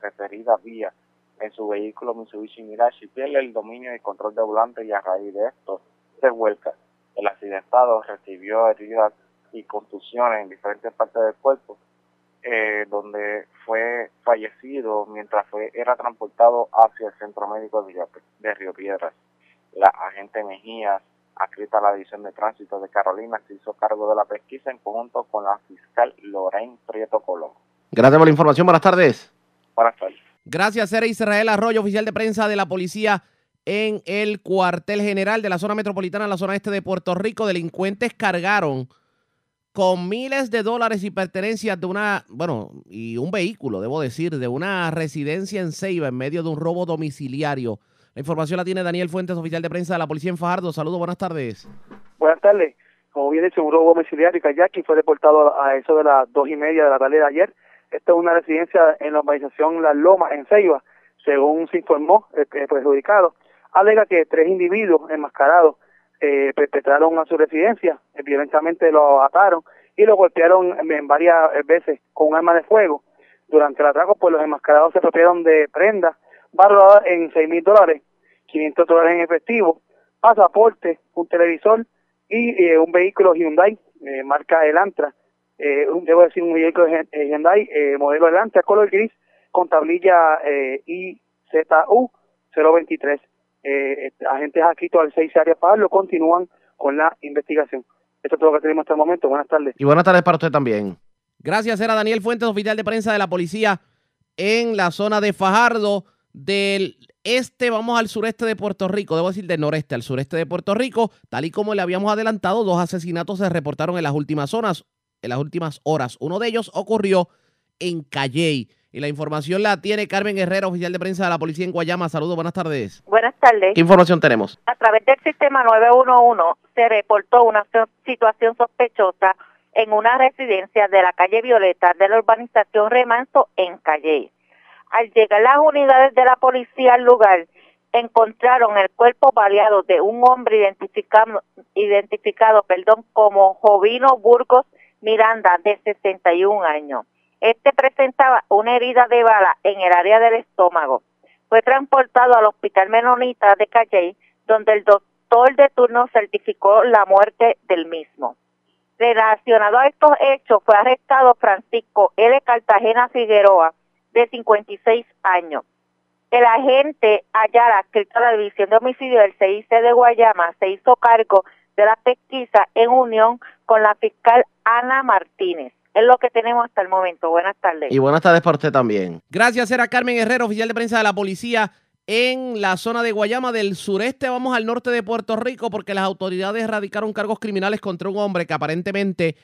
Speaker 3: referida vía en su vehículo Mitsubishi Mirage pierde el dominio y control de volante y a raíz de esto se vuelca. El accidentado recibió heridas y contusiones en diferentes partes del cuerpo, eh, donde fue fallecido mientras fue era transportado hacia el centro médico de, de Río Piedras. La agente Mejías adscrita a la División de Tránsito de Carolina, se hizo cargo de la pesquisa en conjunto con la fiscal Lorraine Prieto Colón.
Speaker 2: Gracias por la información. Buenas tardes.
Speaker 3: Buenas tardes.
Speaker 2: Gracias, era Israel Arroyo, oficial de prensa de la policía en el cuartel general de la zona metropolitana, en la zona este de Puerto Rico. Delincuentes cargaron con miles de dólares y pertenencias de una, bueno, y un vehículo, debo decir, de una residencia en Ceiba en medio de un robo domiciliario. La información la tiene Daniel Fuentes, oficial de prensa de la policía en Fajardo. Saludos, buenas tardes.
Speaker 34: Buenas tardes. Como bien dice, un robo domiciliario y Kayaki fue deportado a eso de las dos y media de la tarde de ayer. Esta es una residencia en la urbanización Las Lomas, en Ceiba. Según se informó el, perjudicado, alega que tres individuos enmascarados eh, perpetraron a su residencia, eh, violentamente lo ataron y lo golpearon en varias veces con un arma de fuego. Durante el atraco, pues los enmascarados se apropiaron de prendas valoradas en seis mil dólares, 500 dólares en efectivo, pasaporte, un televisor y eh, un vehículo Hyundai, eh, marca Elantra, eh, un, debo decir un Hyundai, modelo Elantra, color gris, con tablilla IZU 023. agentes adscritos al 6 área Pablo continúan con la investigación. Eso es todo lo que tenemos hasta el momento. Buenas tardes.
Speaker 2: Y buenas tardes para usted también. Gracias, era Daniel Fuentes, oficial de prensa de la policía en la zona de Fajardo del este, vamos al sureste de Puerto Rico, debo decir del noreste al sureste de Puerto Rico, tal y como le habíamos adelantado, dos asesinatos se reportaron en las últimas zonas, en las últimas horas. Uno de ellos ocurrió en Calley. Y la información la tiene Carmen Herrera, oficial de prensa de la policía en Guayama. Saludos, buenas tardes.
Speaker 35: Buenas tardes.
Speaker 2: ¿Qué información tenemos?
Speaker 35: A través del sistema 911 se reportó una situación sospechosa en una residencia de la calle Violeta de la urbanización Remanso en Calley. Al llegar las unidades de la policía al lugar, encontraron el cuerpo baleado de un hombre identificado, identificado perdón, como Jovino Burgos Miranda, de 61 años. Este presentaba una herida de bala en el área del estómago. Fue transportado al Hospital Menonita de Calley, donde el doctor de turno certificó la muerte del mismo. Relacionado a estos hechos, fue arrestado Francisco L. Cartagena Figueroa, de 56 años. El agente Ayala, adscrito a la División de Homicidio del CIC de Guayama, se hizo cargo de la pesquisa en unión con la fiscal Ana Martínez. Es lo que tenemos hasta el momento. Buenas tardes.
Speaker 2: Y buenas tardes para usted también. Gracias, era Carmen Herrero, oficial de prensa de la policía en la zona de Guayama del sureste. Vamos al norte de Puerto Rico porque las autoridades erradicaron cargos criminales contra un hombre que aparentemente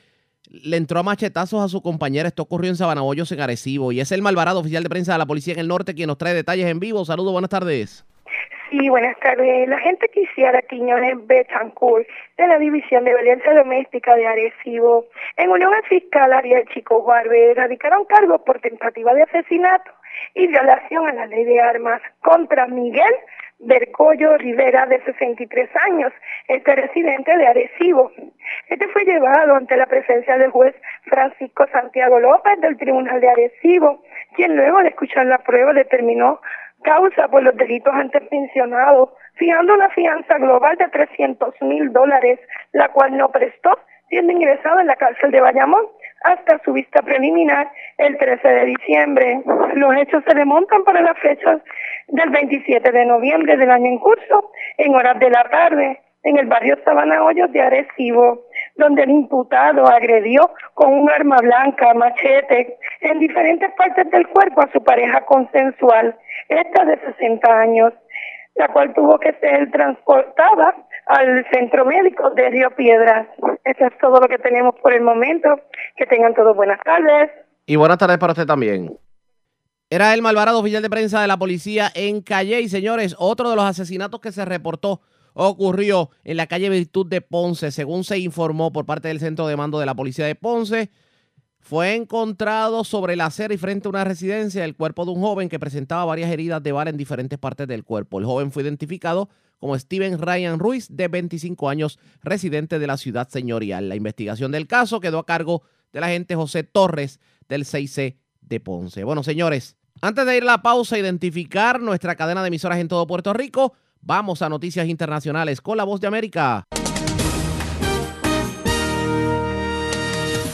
Speaker 2: le entró a machetazos a su compañera. Esto ocurrió en Sabanaboyos, en Arecibo. Y es el Malvarado, oficial de prensa de la Policía en el Norte, quien nos trae detalles en vivo. Saludos, buenas tardes.
Speaker 16: Sí, buenas tardes. La gente quisiera Quiñones Betancourt de la División de Violencia Doméstica de Arecibo, en unión al fiscal Ariel Chico Guarbe, erradicaron cargos por tentativa de asesinato y violación a la ley de armas contra Miguel Bercollo Rivera, de 63 años, este residente de Arecibo. Este fue llevado ante la presencia del juez Francisco Santiago López del Tribunal de Arecibo, quien luego de escuchar la prueba determinó causa por los delitos antes mencionados, fijando una fianza global de 300 mil dólares, la cual no prestó, siendo ingresado en la cárcel de Bayamón hasta su vista preliminar el 13 de diciembre. Los hechos se remontan para las fechas del 27 de noviembre del año en curso, en horas de la tarde, en el barrio Sabana Hoyos de Arecibo, donde el imputado agredió con un arma blanca, machete, en diferentes partes del cuerpo a su pareja consensual, esta de 60 años, la cual tuvo que ser transportada al centro médico de Río Piedras. Eso es todo lo que tenemos por el momento. Que tengan todos buenas tardes.
Speaker 2: Y buenas tardes para usted también. Era el Malvarado, oficial de prensa de la policía en Calle. Y señores, otro de los asesinatos que se reportó ocurrió en la calle Virtud de Ponce, según se informó por parte del centro de mando de la policía de Ponce. Fue encontrado sobre la acera y frente a una residencia el cuerpo de un joven que presentaba varias heridas de bala en diferentes partes del cuerpo. El joven fue identificado como Steven Ryan Ruiz, de 25 años, residente de la ciudad señorial. La investigación del caso quedó a cargo del agente José Torres del 6C de Ponce. Bueno, señores, antes de ir a la pausa, identificar nuestra cadena de emisoras en todo Puerto Rico, vamos a noticias internacionales con la voz de América.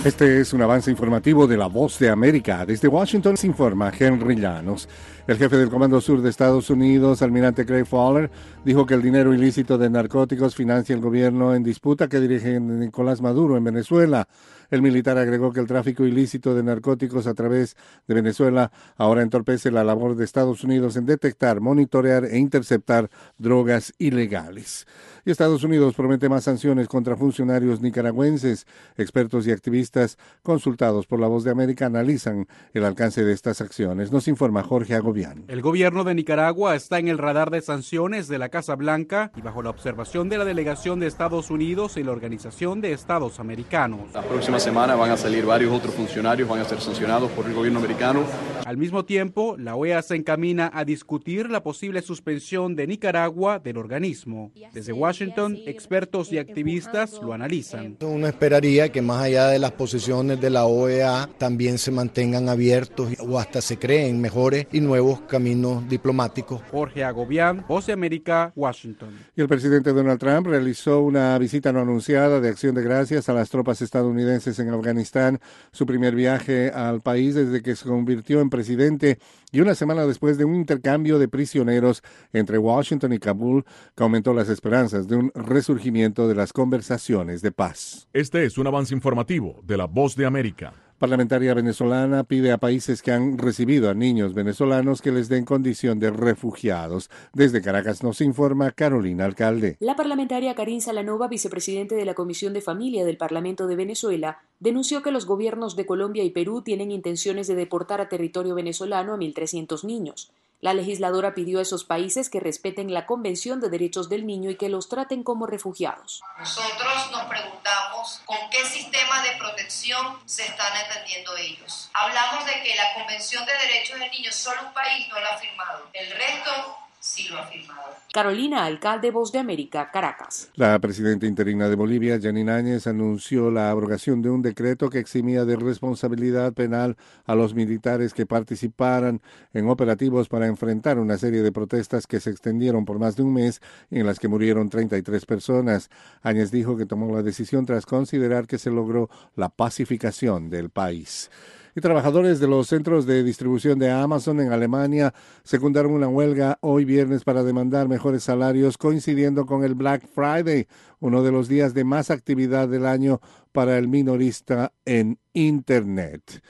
Speaker 36: Este es un avance informativo de la voz de América. Desde Washington se informa Henry Llanos. El jefe del Comando Sur de Estados Unidos, almirante Craig Fowler, dijo que el dinero ilícito de narcóticos financia el gobierno en disputa que dirige Nicolás Maduro en Venezuela. El militar agregó que el tráfico ilícito de narcóticos a través de Venezuela ahora entorpece la labor de Estados Unidos en detectar, monitorear e interceptar drogas ilegales. Y Estados Unidos promete más sanciones contra funcionarios nicaragüenses. Expertos y activistas consultados por La Voz de América analizan el alcance de estas acciones. Nos informa Jorge Agobián.
Speaker 37: El gobierno de Nicaragua está en el radar de sanciones de la Casa Blanca y bajo la observación de la delegación de Estados Unidos y la Organización de Estados Americanos.
Speaker 38: La próxima semana van a salir varios otros funcionarios, van a ser sancionados por el gobierno americano.
Speaker 37: Al mismo tiempo, la OEA se encamina a discutir la posible suspensión de Nicaragua del organismo. Desde Washington, expertos y activistas lo analizan.
Speaker 39: Uno esperaría que más allá de las posiciones de la OEA también se mantengan abiertos o hasta se creen mejores y nuevos caminos diplomáticos.
Speaker 37: Jorge Agobián, Voz de América, Washington.
Speaker 36: Y el presidente Donald Trump realizó una visita no anunciada de acción de gracias a las tropas estadounidenses en Afganistán, su primer viaje al país desde que se convirtió en presidente y una semana después de un intercambio de prisioneros entre Washington y Kabul que aumentó las esperanzas de un resurgimiento de las conversaciones de paz.
Speaker 40: Este es un avance informativo de la Voz de América
Speaker 36: parlamentaria venezolana pide a países que han recibido a niños venezolanos que les den condición de refugiados. Desde Caracas nos informa Carolina Alcalde.
Speaker 41: La parlamentaria Karin Salanova, vicepresidente de la Comisión de Familia del Parlamento de Venezuela, denunció que los gobiernos de Colombia y Perú tienen intenciones de deportar a territorio venezolano a 1.300 niños. La legisladora pidió a esos países que respeten la Convención de Derechos del Niño y que los traten como refugiados.
Speaker 42: Nosotros nos preguntamos con qué sistema de protección se están atendiendo ellos. Hablamos de que la Convención de Derechos del Niño solo un país no la ha firmado. El resto sí lo ha firmado.
Speaker 41: Carolina, alcalde Voz de América, Caracas.
Speaker 36: La presidenta interina de Bolivia, Janine Áñez, anunció la abrogación de un decreto que eximía de responsabilidad penal a los militares que participaran en operativos para enfrentar una serie de protestas que se extendieron por más de un mes y en las que murieron 33 personas. Áñez dijo que tomó la decisión tras considerar que se logró la pacificación del país y trabajadores de los centros de distribución de Amazon en Alemania secundaron una huelga hoy viernes para demandar mejores salarios coincidiendo con el Black Friday, uno de los días de más actividad del año para el minorista en Internet.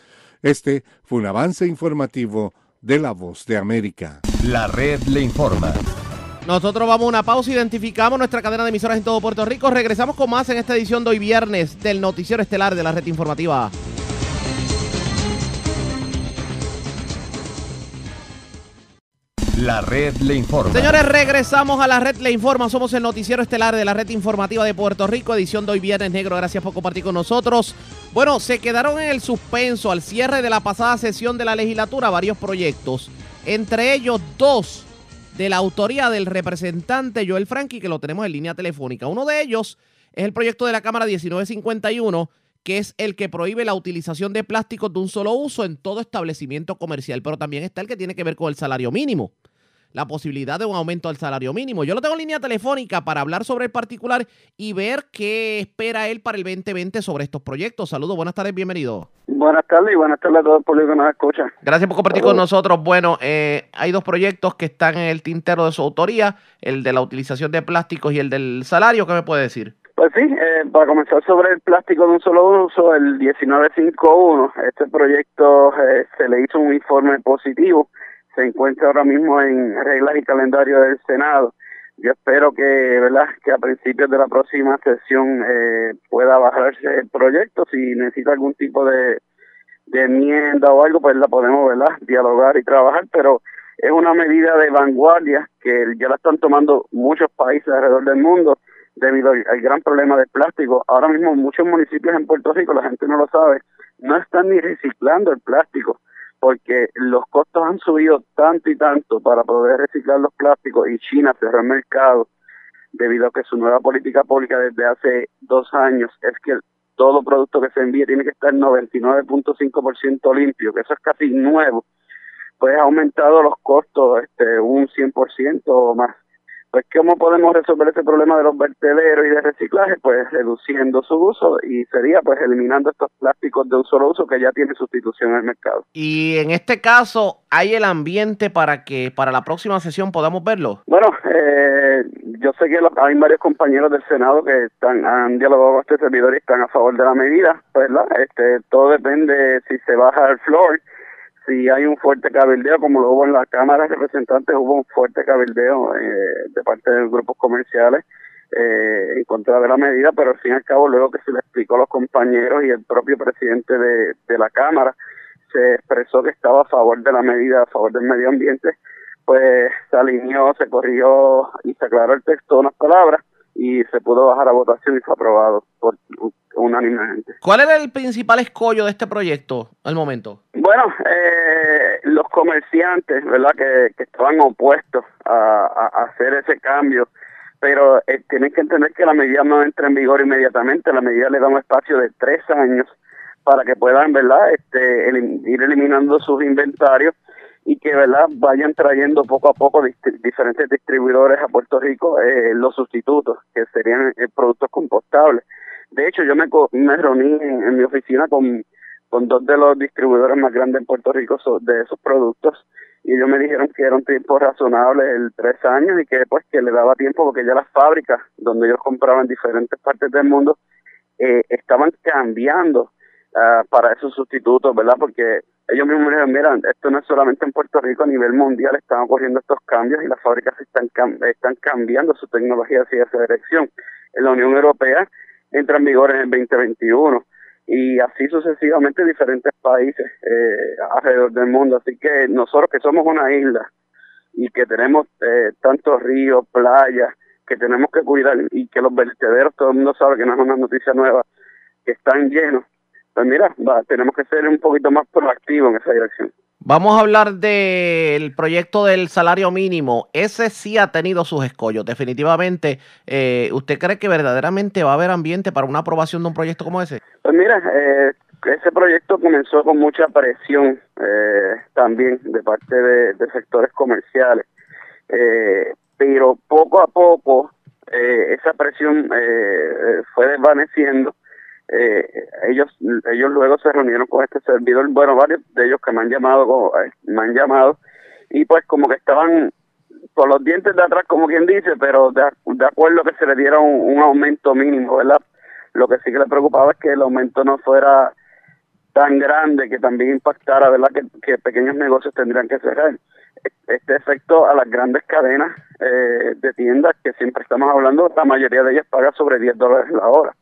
Speaker 36: Este fue un avance informativo de La Voz de América.
Speaker 1: La red le informa.
Speaker 2: Nosotros vamos a una pausa, identificamos nuestra cadena de emisoras en todo Puerto Rico. Regresamos con más en esta edición de hoy viernes del Noticiero Estelar de la Red Informativa.
Speaker 1: La red le informa.
Speaker 2: Señores, regresamos a la red le informa. Somos el noticiero estelar de la red informativa de Puerto Rico, edición de hoy viernes negro. Gracias por compartir con nosotros. Bueno, se quedaron en el suspenso al cierre de la pasada sesión de la legislatura varios proyectos, entre ellos dos de la autoría del representante Joel Franqui, que lo tenemos en línea telefónica. Uno de ellos es el proyecto de la Cámara 1951 que es el que prohíbe la utilización de plásticos de un solo uso en todo establecimiento comercial, pero también está el que tiene que ver con el salario mínimo la posibilidad de un aumento al salario mínimo. Yo lo tengo en línea telefónica para hablar sobre el particular y ver qué espera él para el 2020 sobre estos proyectos. Saludos, buenas tardes, bienvenido.
Speaker 43: Buenas tardes y buenas tardes a todo el público que nos escucha.
Speaker 2: Gracias por compartir con nosotros. Bueno, eh, hay dos proyectos que están en el tintero de su autoría, el de la utilización de plásticos y el del salario. ¿Qué me puede decir?
Speaker 43: Pues sí, eh, para comenzar sobre el plástico de un solo uso, el 1951, este proyecto eh, se le hizo un informe positivo se encuentra ahora mismo en reglas y calendario del Senado. Yo espero que, ¿verdad? que a principios de la próxima sesión eh, pueda bajarse el proyecto. Si necesita algún tipo de, de enmienda o algo, pues la podemos ¿verdad? dialogar y trabajar, pero es una medida de vanguardia que ya la están tomando muchos países alrededor del mundo debido al gran problema del plástico. Ahora mismo muchos municipios en Puerto Rico, la gente no lo sabe, no están ni reciclando el plástico porque los costos han subido tanto y tanto para poder reciclar los plásticos y China cerró el mercado debido a que su nueva política pública desde hace dos años es que todo producto que se envíe tiene que estar 99.5% limpio, que eso es casi nuevo, pues ha aumentado los costos este un 100% o más. Pues ¿cómo podemos resolver ese problema de los vertederos y de reciclaje? Pues reduciendo su uso y sería pues eliminando estos plásticos de un solo uso que ya tienen sustitución en el mercado.
Speaker 2: Y en este caso, ¿hay el ambiente para que para la próxima sesión podamos verlo?
Speaker 43: Bueno, eh, yo sé que hay varios compañeros del Senado que están han dialogado con este servidor y están a favor de la medida, ¿verdad? Este, todo depende si se baja al floor si hay un fuerte cabildeo, como lo hubo en la Cámara de Representantes, hubo un fuerte cabildeo eh, de parte de grupos comerciales eh, en contra de la medida, pero al fin y al cabo, luego que se le explicó a los compañeros y el propio presidente de, de la Cámara se expresó que estaba a favor de la medida, a favor del medio ambiente, pues se alineó, se corrigió y se aclaró el texto unas palabras y se pudo bajar a votación y fue aprobado por unánimemente.
Speaker 2: ¿Cuál era el principal escollo de este proyecto al momento?
Speaker 43: Bueno, eh, los comerciantes, ¿verdad? Que, que estaban opuestos a, hacer ese cambio, pero eh, tienen que entender que la medida no entra en vigor inmediatamente, la medida le da un espacio de tres años para que puedan, ¿verdad? Este, ir eliminando sus inventarios y que verdad vayan trayendo poco a poco diferentes distribuidores a Puerto Rico eh, los sustitutos que serían eh, productos compostables. De hecho, yo me, me reuní en, mi oficina con, con dos de los distribuidores más grandes en Puerto Rico de esos productos y ellos me dijeron que era un tiempo razonable el tres años y que pues que le daba tiempo porque ya las fábricas donde ellos compraban en diferentes partes del mundo eh, estaban cambiando uh, para esos sustitutos, ¿verdad? Porque ellos mismos dijeron, mira, esto no es solamente en Puerto Rico, a nivel mundial están ocurriendo estos cambios y las fábricas están, están cambiando su tecnología hacia esa dirección. En la Unión Europea entra en vigor en el 2021 y así sucesivamente diferentes países eh, alrededor del mundo. Así que nosotros que somos una isla y que tenemos eh, tantos ríos, playas, que tenemos que cuidar y que los vertederos, todo el mundo sabe que no es una noticia nueva, que están llenos, pues mira, tenemos que ser un poquito más proactivos en esa dirección.
Speaker 2: Vamos a hablar del proyecto del salario mínimo. Ese sí ha tenido sus escollos, definitivamente. Eh, ¿Usted cree que verdaderamente va a haber ambiente para una aprobación de un proyecto como ese?
Speaker 43: Pues mira, eh, ese proyecto comenzó con mucha presión eh, también de parte de, sectores comerciales, pero poco a poco esa presión fue desvaneciendo eh, ellos ellos luego se reunieron con este servidor, bueno, varios de ellos que me han llamado, eh, me han llamado, y pues como que estaban con los dientes de atrás, como quien dice, pero de, acuerdo que se le diera un, aumento mínimo, ¿verdad? Lo que sí que le preocupaba es que el aumento no fuera tan grande que también impactara, ¿verdad? Que, que pequeños negocios tendrían que cerrar. Este efecto a las grandes cadenas eh, de tiendas que siempre estamos hablando, la mayoría de ellas paga sobre 10 dólares la hora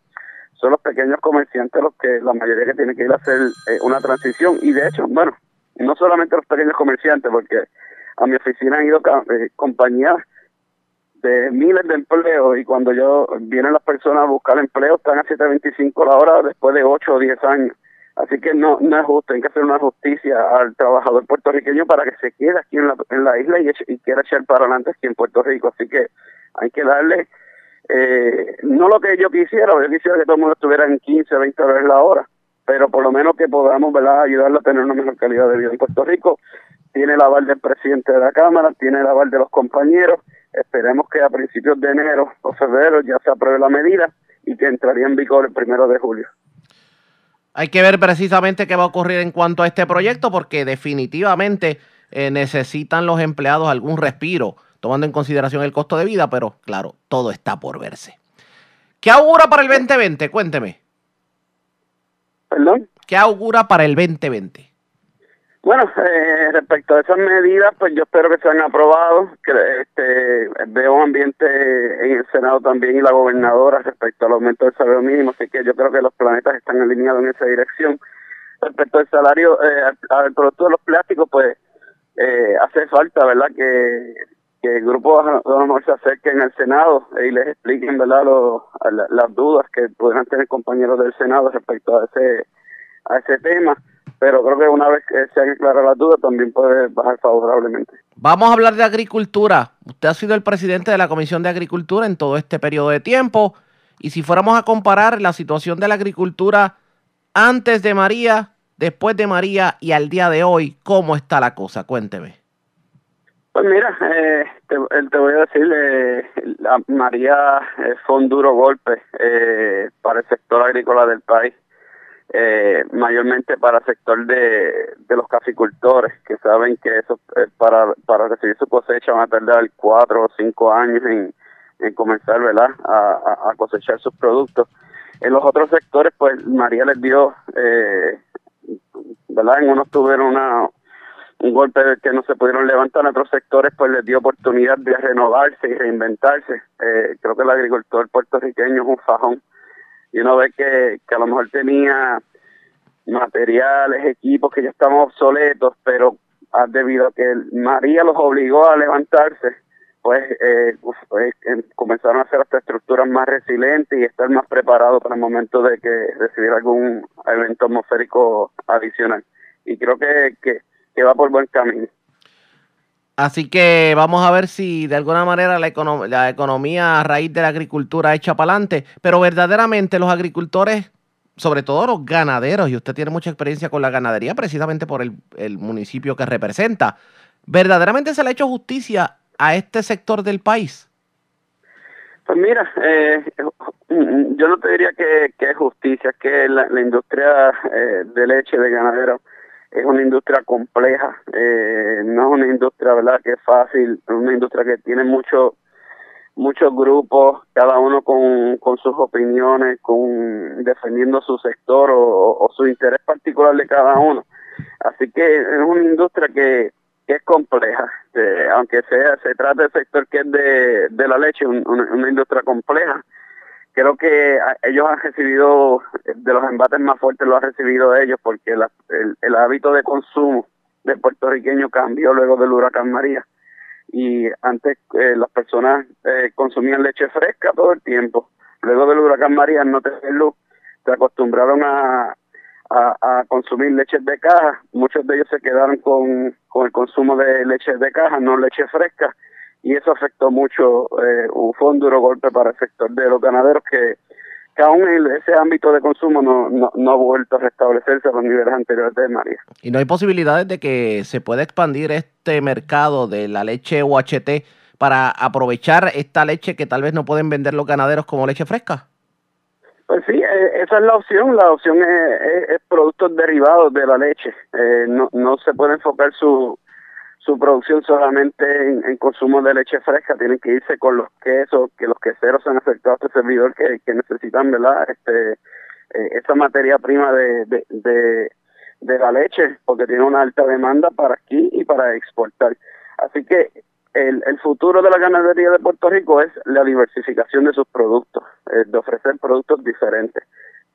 Speaker 43: son los pequeños comerciantes los que la mayoría que tienen que ir a hacer eh, una transición y de hecho, bueno, no solamente los pequeños comerciantes, porque a mi oficina han ido eh, compañías de miles de empleos y cuando yo vienen las personas a buscar empleo están a 7.25 la hora después de 8 o 10 años. Así que no, no es justo, hay que hacer una justicia al trabajador puertorriqueño para que se quede aquí en la, en la isla y, y quiera echar para adelante aquí en Puerto Rico. Así que hay que darle eh, no lo que yo quisiera, yo quisiera que todo el mundo estuviera en 15, 20 horas la hora, pero por lo menos que podamos ¿verdad? ayudarlo a tener una mejor calidad de vida en Puerto Rico. Tiene el aval del presidente de la Cámara, tiene el aval de los compañeros. Esperemos que a principios de enero o febrero ya se apruebe la medida y que entraría en vigor el primero de julio.
Speaker 2: Hay que ver precisamente qué va a ocurrir en cuanto a este proyecto, porque definitivamente eh, necesitan los empleados algún respiro tomando en consideración el costo de vida, pero claro, todo está por verse. ¿Qué augura para el 2020? Cuénteme.
Speaker 43: ¿Perdón?
Speaker 2: ¿Qué augura para el 2020?
Speaker 43: Bueno, eh, respecto a esas medidas, pues yo espero que sean aprobados, que este, veo un ambiente en el Senado también y la gobernadora respecto al aumento del salario mínimo, así que yo creo que los planetas están alineados en esa dirección. Respecto al salario, eh, al producto de los plásticos, pues eh, hace falta, ¿verdad?, que que el grupo de se acerquen al Senado y les expliquen verdad las dudas que puedan tener compañeros del Senado respecto a ese a ese tema pero creo que una vez que se hayan claras las dudas también puede bajar favorablemente.
Speaker 2: Vamos a hablar de agricultura. Usted ha sido el presidente de la Comisión de Agricultura en todo este periodo de tiempo y si fuéramos a comparar la situación de la agricultura antes de María, después de María y al día de hoy, ¿cómo está la cosa? Cuénteme.
Speaker 43: Pues mira, eh, te, te, voy a decir, eh, la María eh, fue un duro golpe eh, para el sector agrícola del país, eh, mayormente para el sector de, los caficultores, que saben que eso para, recibir su cosecha van a tardar cuatro o cinco años en, en comenzar ¿verdad? A, cosechar sus productos. En los otros sectores, pues María les dio, eh, ¿verdad? En unos tuvieron una, un golpe que no se pudieron levantar, en otros sectores pues les dio oportunidad de renovarse y reinventarse. Eh, creo que el agricultor puertorriqueño es un fajón y uno ve que, que a lo mejor tenía materiales, equipos que ya estaban obsoletos, pero debido a que María los obligó a levantarse, pues, eh, pues comenzaron a hacer hasta estructuras más resilientes y estar más preparados para el momento de que recibir algún evento atmosférico adicional. Y creo que, que que va por buen camino.
Speaker 2: Así que vamos a ver si de alguna manera la, la economía a raíz de la agricultura echa para adelante, pero verdaderamente los agricultores, sobre todo los ganaderos, y usted tiene mucha experiencia con la ganadería precisamente por el, el municipio que representa, ¿verdaderamente se le ha hecho justicia a este sector del país?
Speaker 43: Pues mira, eh, yo no te diría que, que es justicia, que la, la industria eh, de leche de ganadero es una industria compleja, eh, no es una industria verdad que es fácil, es una industria que tiene mucho, muchos grupos, cada uno con, con sus opiniones, con defendiendo su sector o, su interés particular de cada uno. Así que es una industria que, que es compleja, eh, aunque sea se trate del sector que es de, de la leche, una industria compleja creo que ellos han recibido, de los embates más fuertes lo han recibido ellos, porque el, hábito de consumo del puertorriqueño cambió luego del huracán María. Y antes eh, las personas eh, consumían leche fresca todo el tiempo. Luego del huracán María, no tener luz, se acostumbraron a, a, consumir leches de caja. Muchos de ellos se quedaron con, con el consumo de leches de caja, no leche fresca y eso afectó mucho, eh, fue un duro golpe para el sector de los ganaderos que, que aún en ese ámbito de consumo no, no, no, ha vuelto a restablecerse a los niveles anteriores de María.
Speaker 2: ¿Y no hay posibilidades de que se pueda expandir este mercado de la leche UHT para aprovechar esta leche que tal vez no pueden vender los ganaderos como leche fresca?
Speaker 43: Pues sí, eh, esa es la opción. La opción es, es, productos derivados de la leche. Eh, no, no se puede enfocar su, su producción solamente en, consumo de leche fresca, tienen que irse con los quesos, que los queseros han acercado a este servidor que, necesitan, ¿verdad? Este, eh, esa materia prima de, la leche, porque tiene una alta demanda para aquí y para exportar. Así que el, el futuro de la ganadería de Puerto Rico es la diversificación de sus productos, eh, de ofrecer productos diferentes.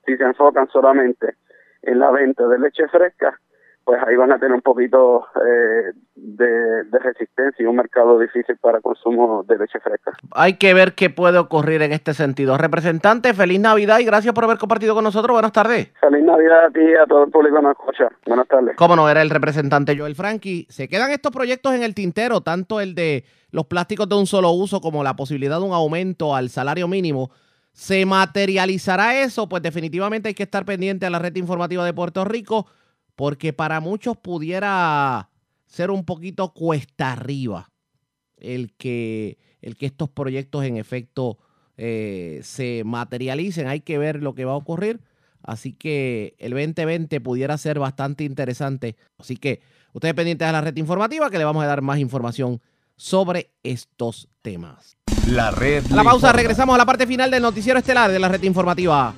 Speaker 43: Si se enfocan solamente en la venta de leche fresca, pues ahí van a tener un poquito eh, de, resistencia y un mercado difícil para consumo de leche fresca.
Speaker 2: Hay que ver qué puede ocurrir en este sentido. Representante, feliz Navidad y gracias por haber compartido con nosotros. Buenas tardes.
Speaker 43: Feliz Navidad a ti y a todo el público nos escucha. Buenas tardes.
Speaker 2: Cómo no, era el representante Joel Frankie. Se quedan estos proyectos en el tintero, tanto el de los plásticos de un solo uso como la posibilidad de un aumento al salario mínimo. ¿Se materializará eso? Pues definitivamente hay que estar pendiente a la red informativa de Puerto Rico porque para muchos pudiera ser un poquito cuesta arriba el que, el que estos proyectos en efecto eh, se materialicen. Hay que ver lo que va a ocurrir. Así que el 2020 pudiera ser bastante interesante. Así que ustedes pendientes de la red informativa que le vamos a dar más información sobre estos temas.
Speaker 1: La red.
Speaker 2: La pausa, regresamos a la parte final del noticiero estelar de la red informativa.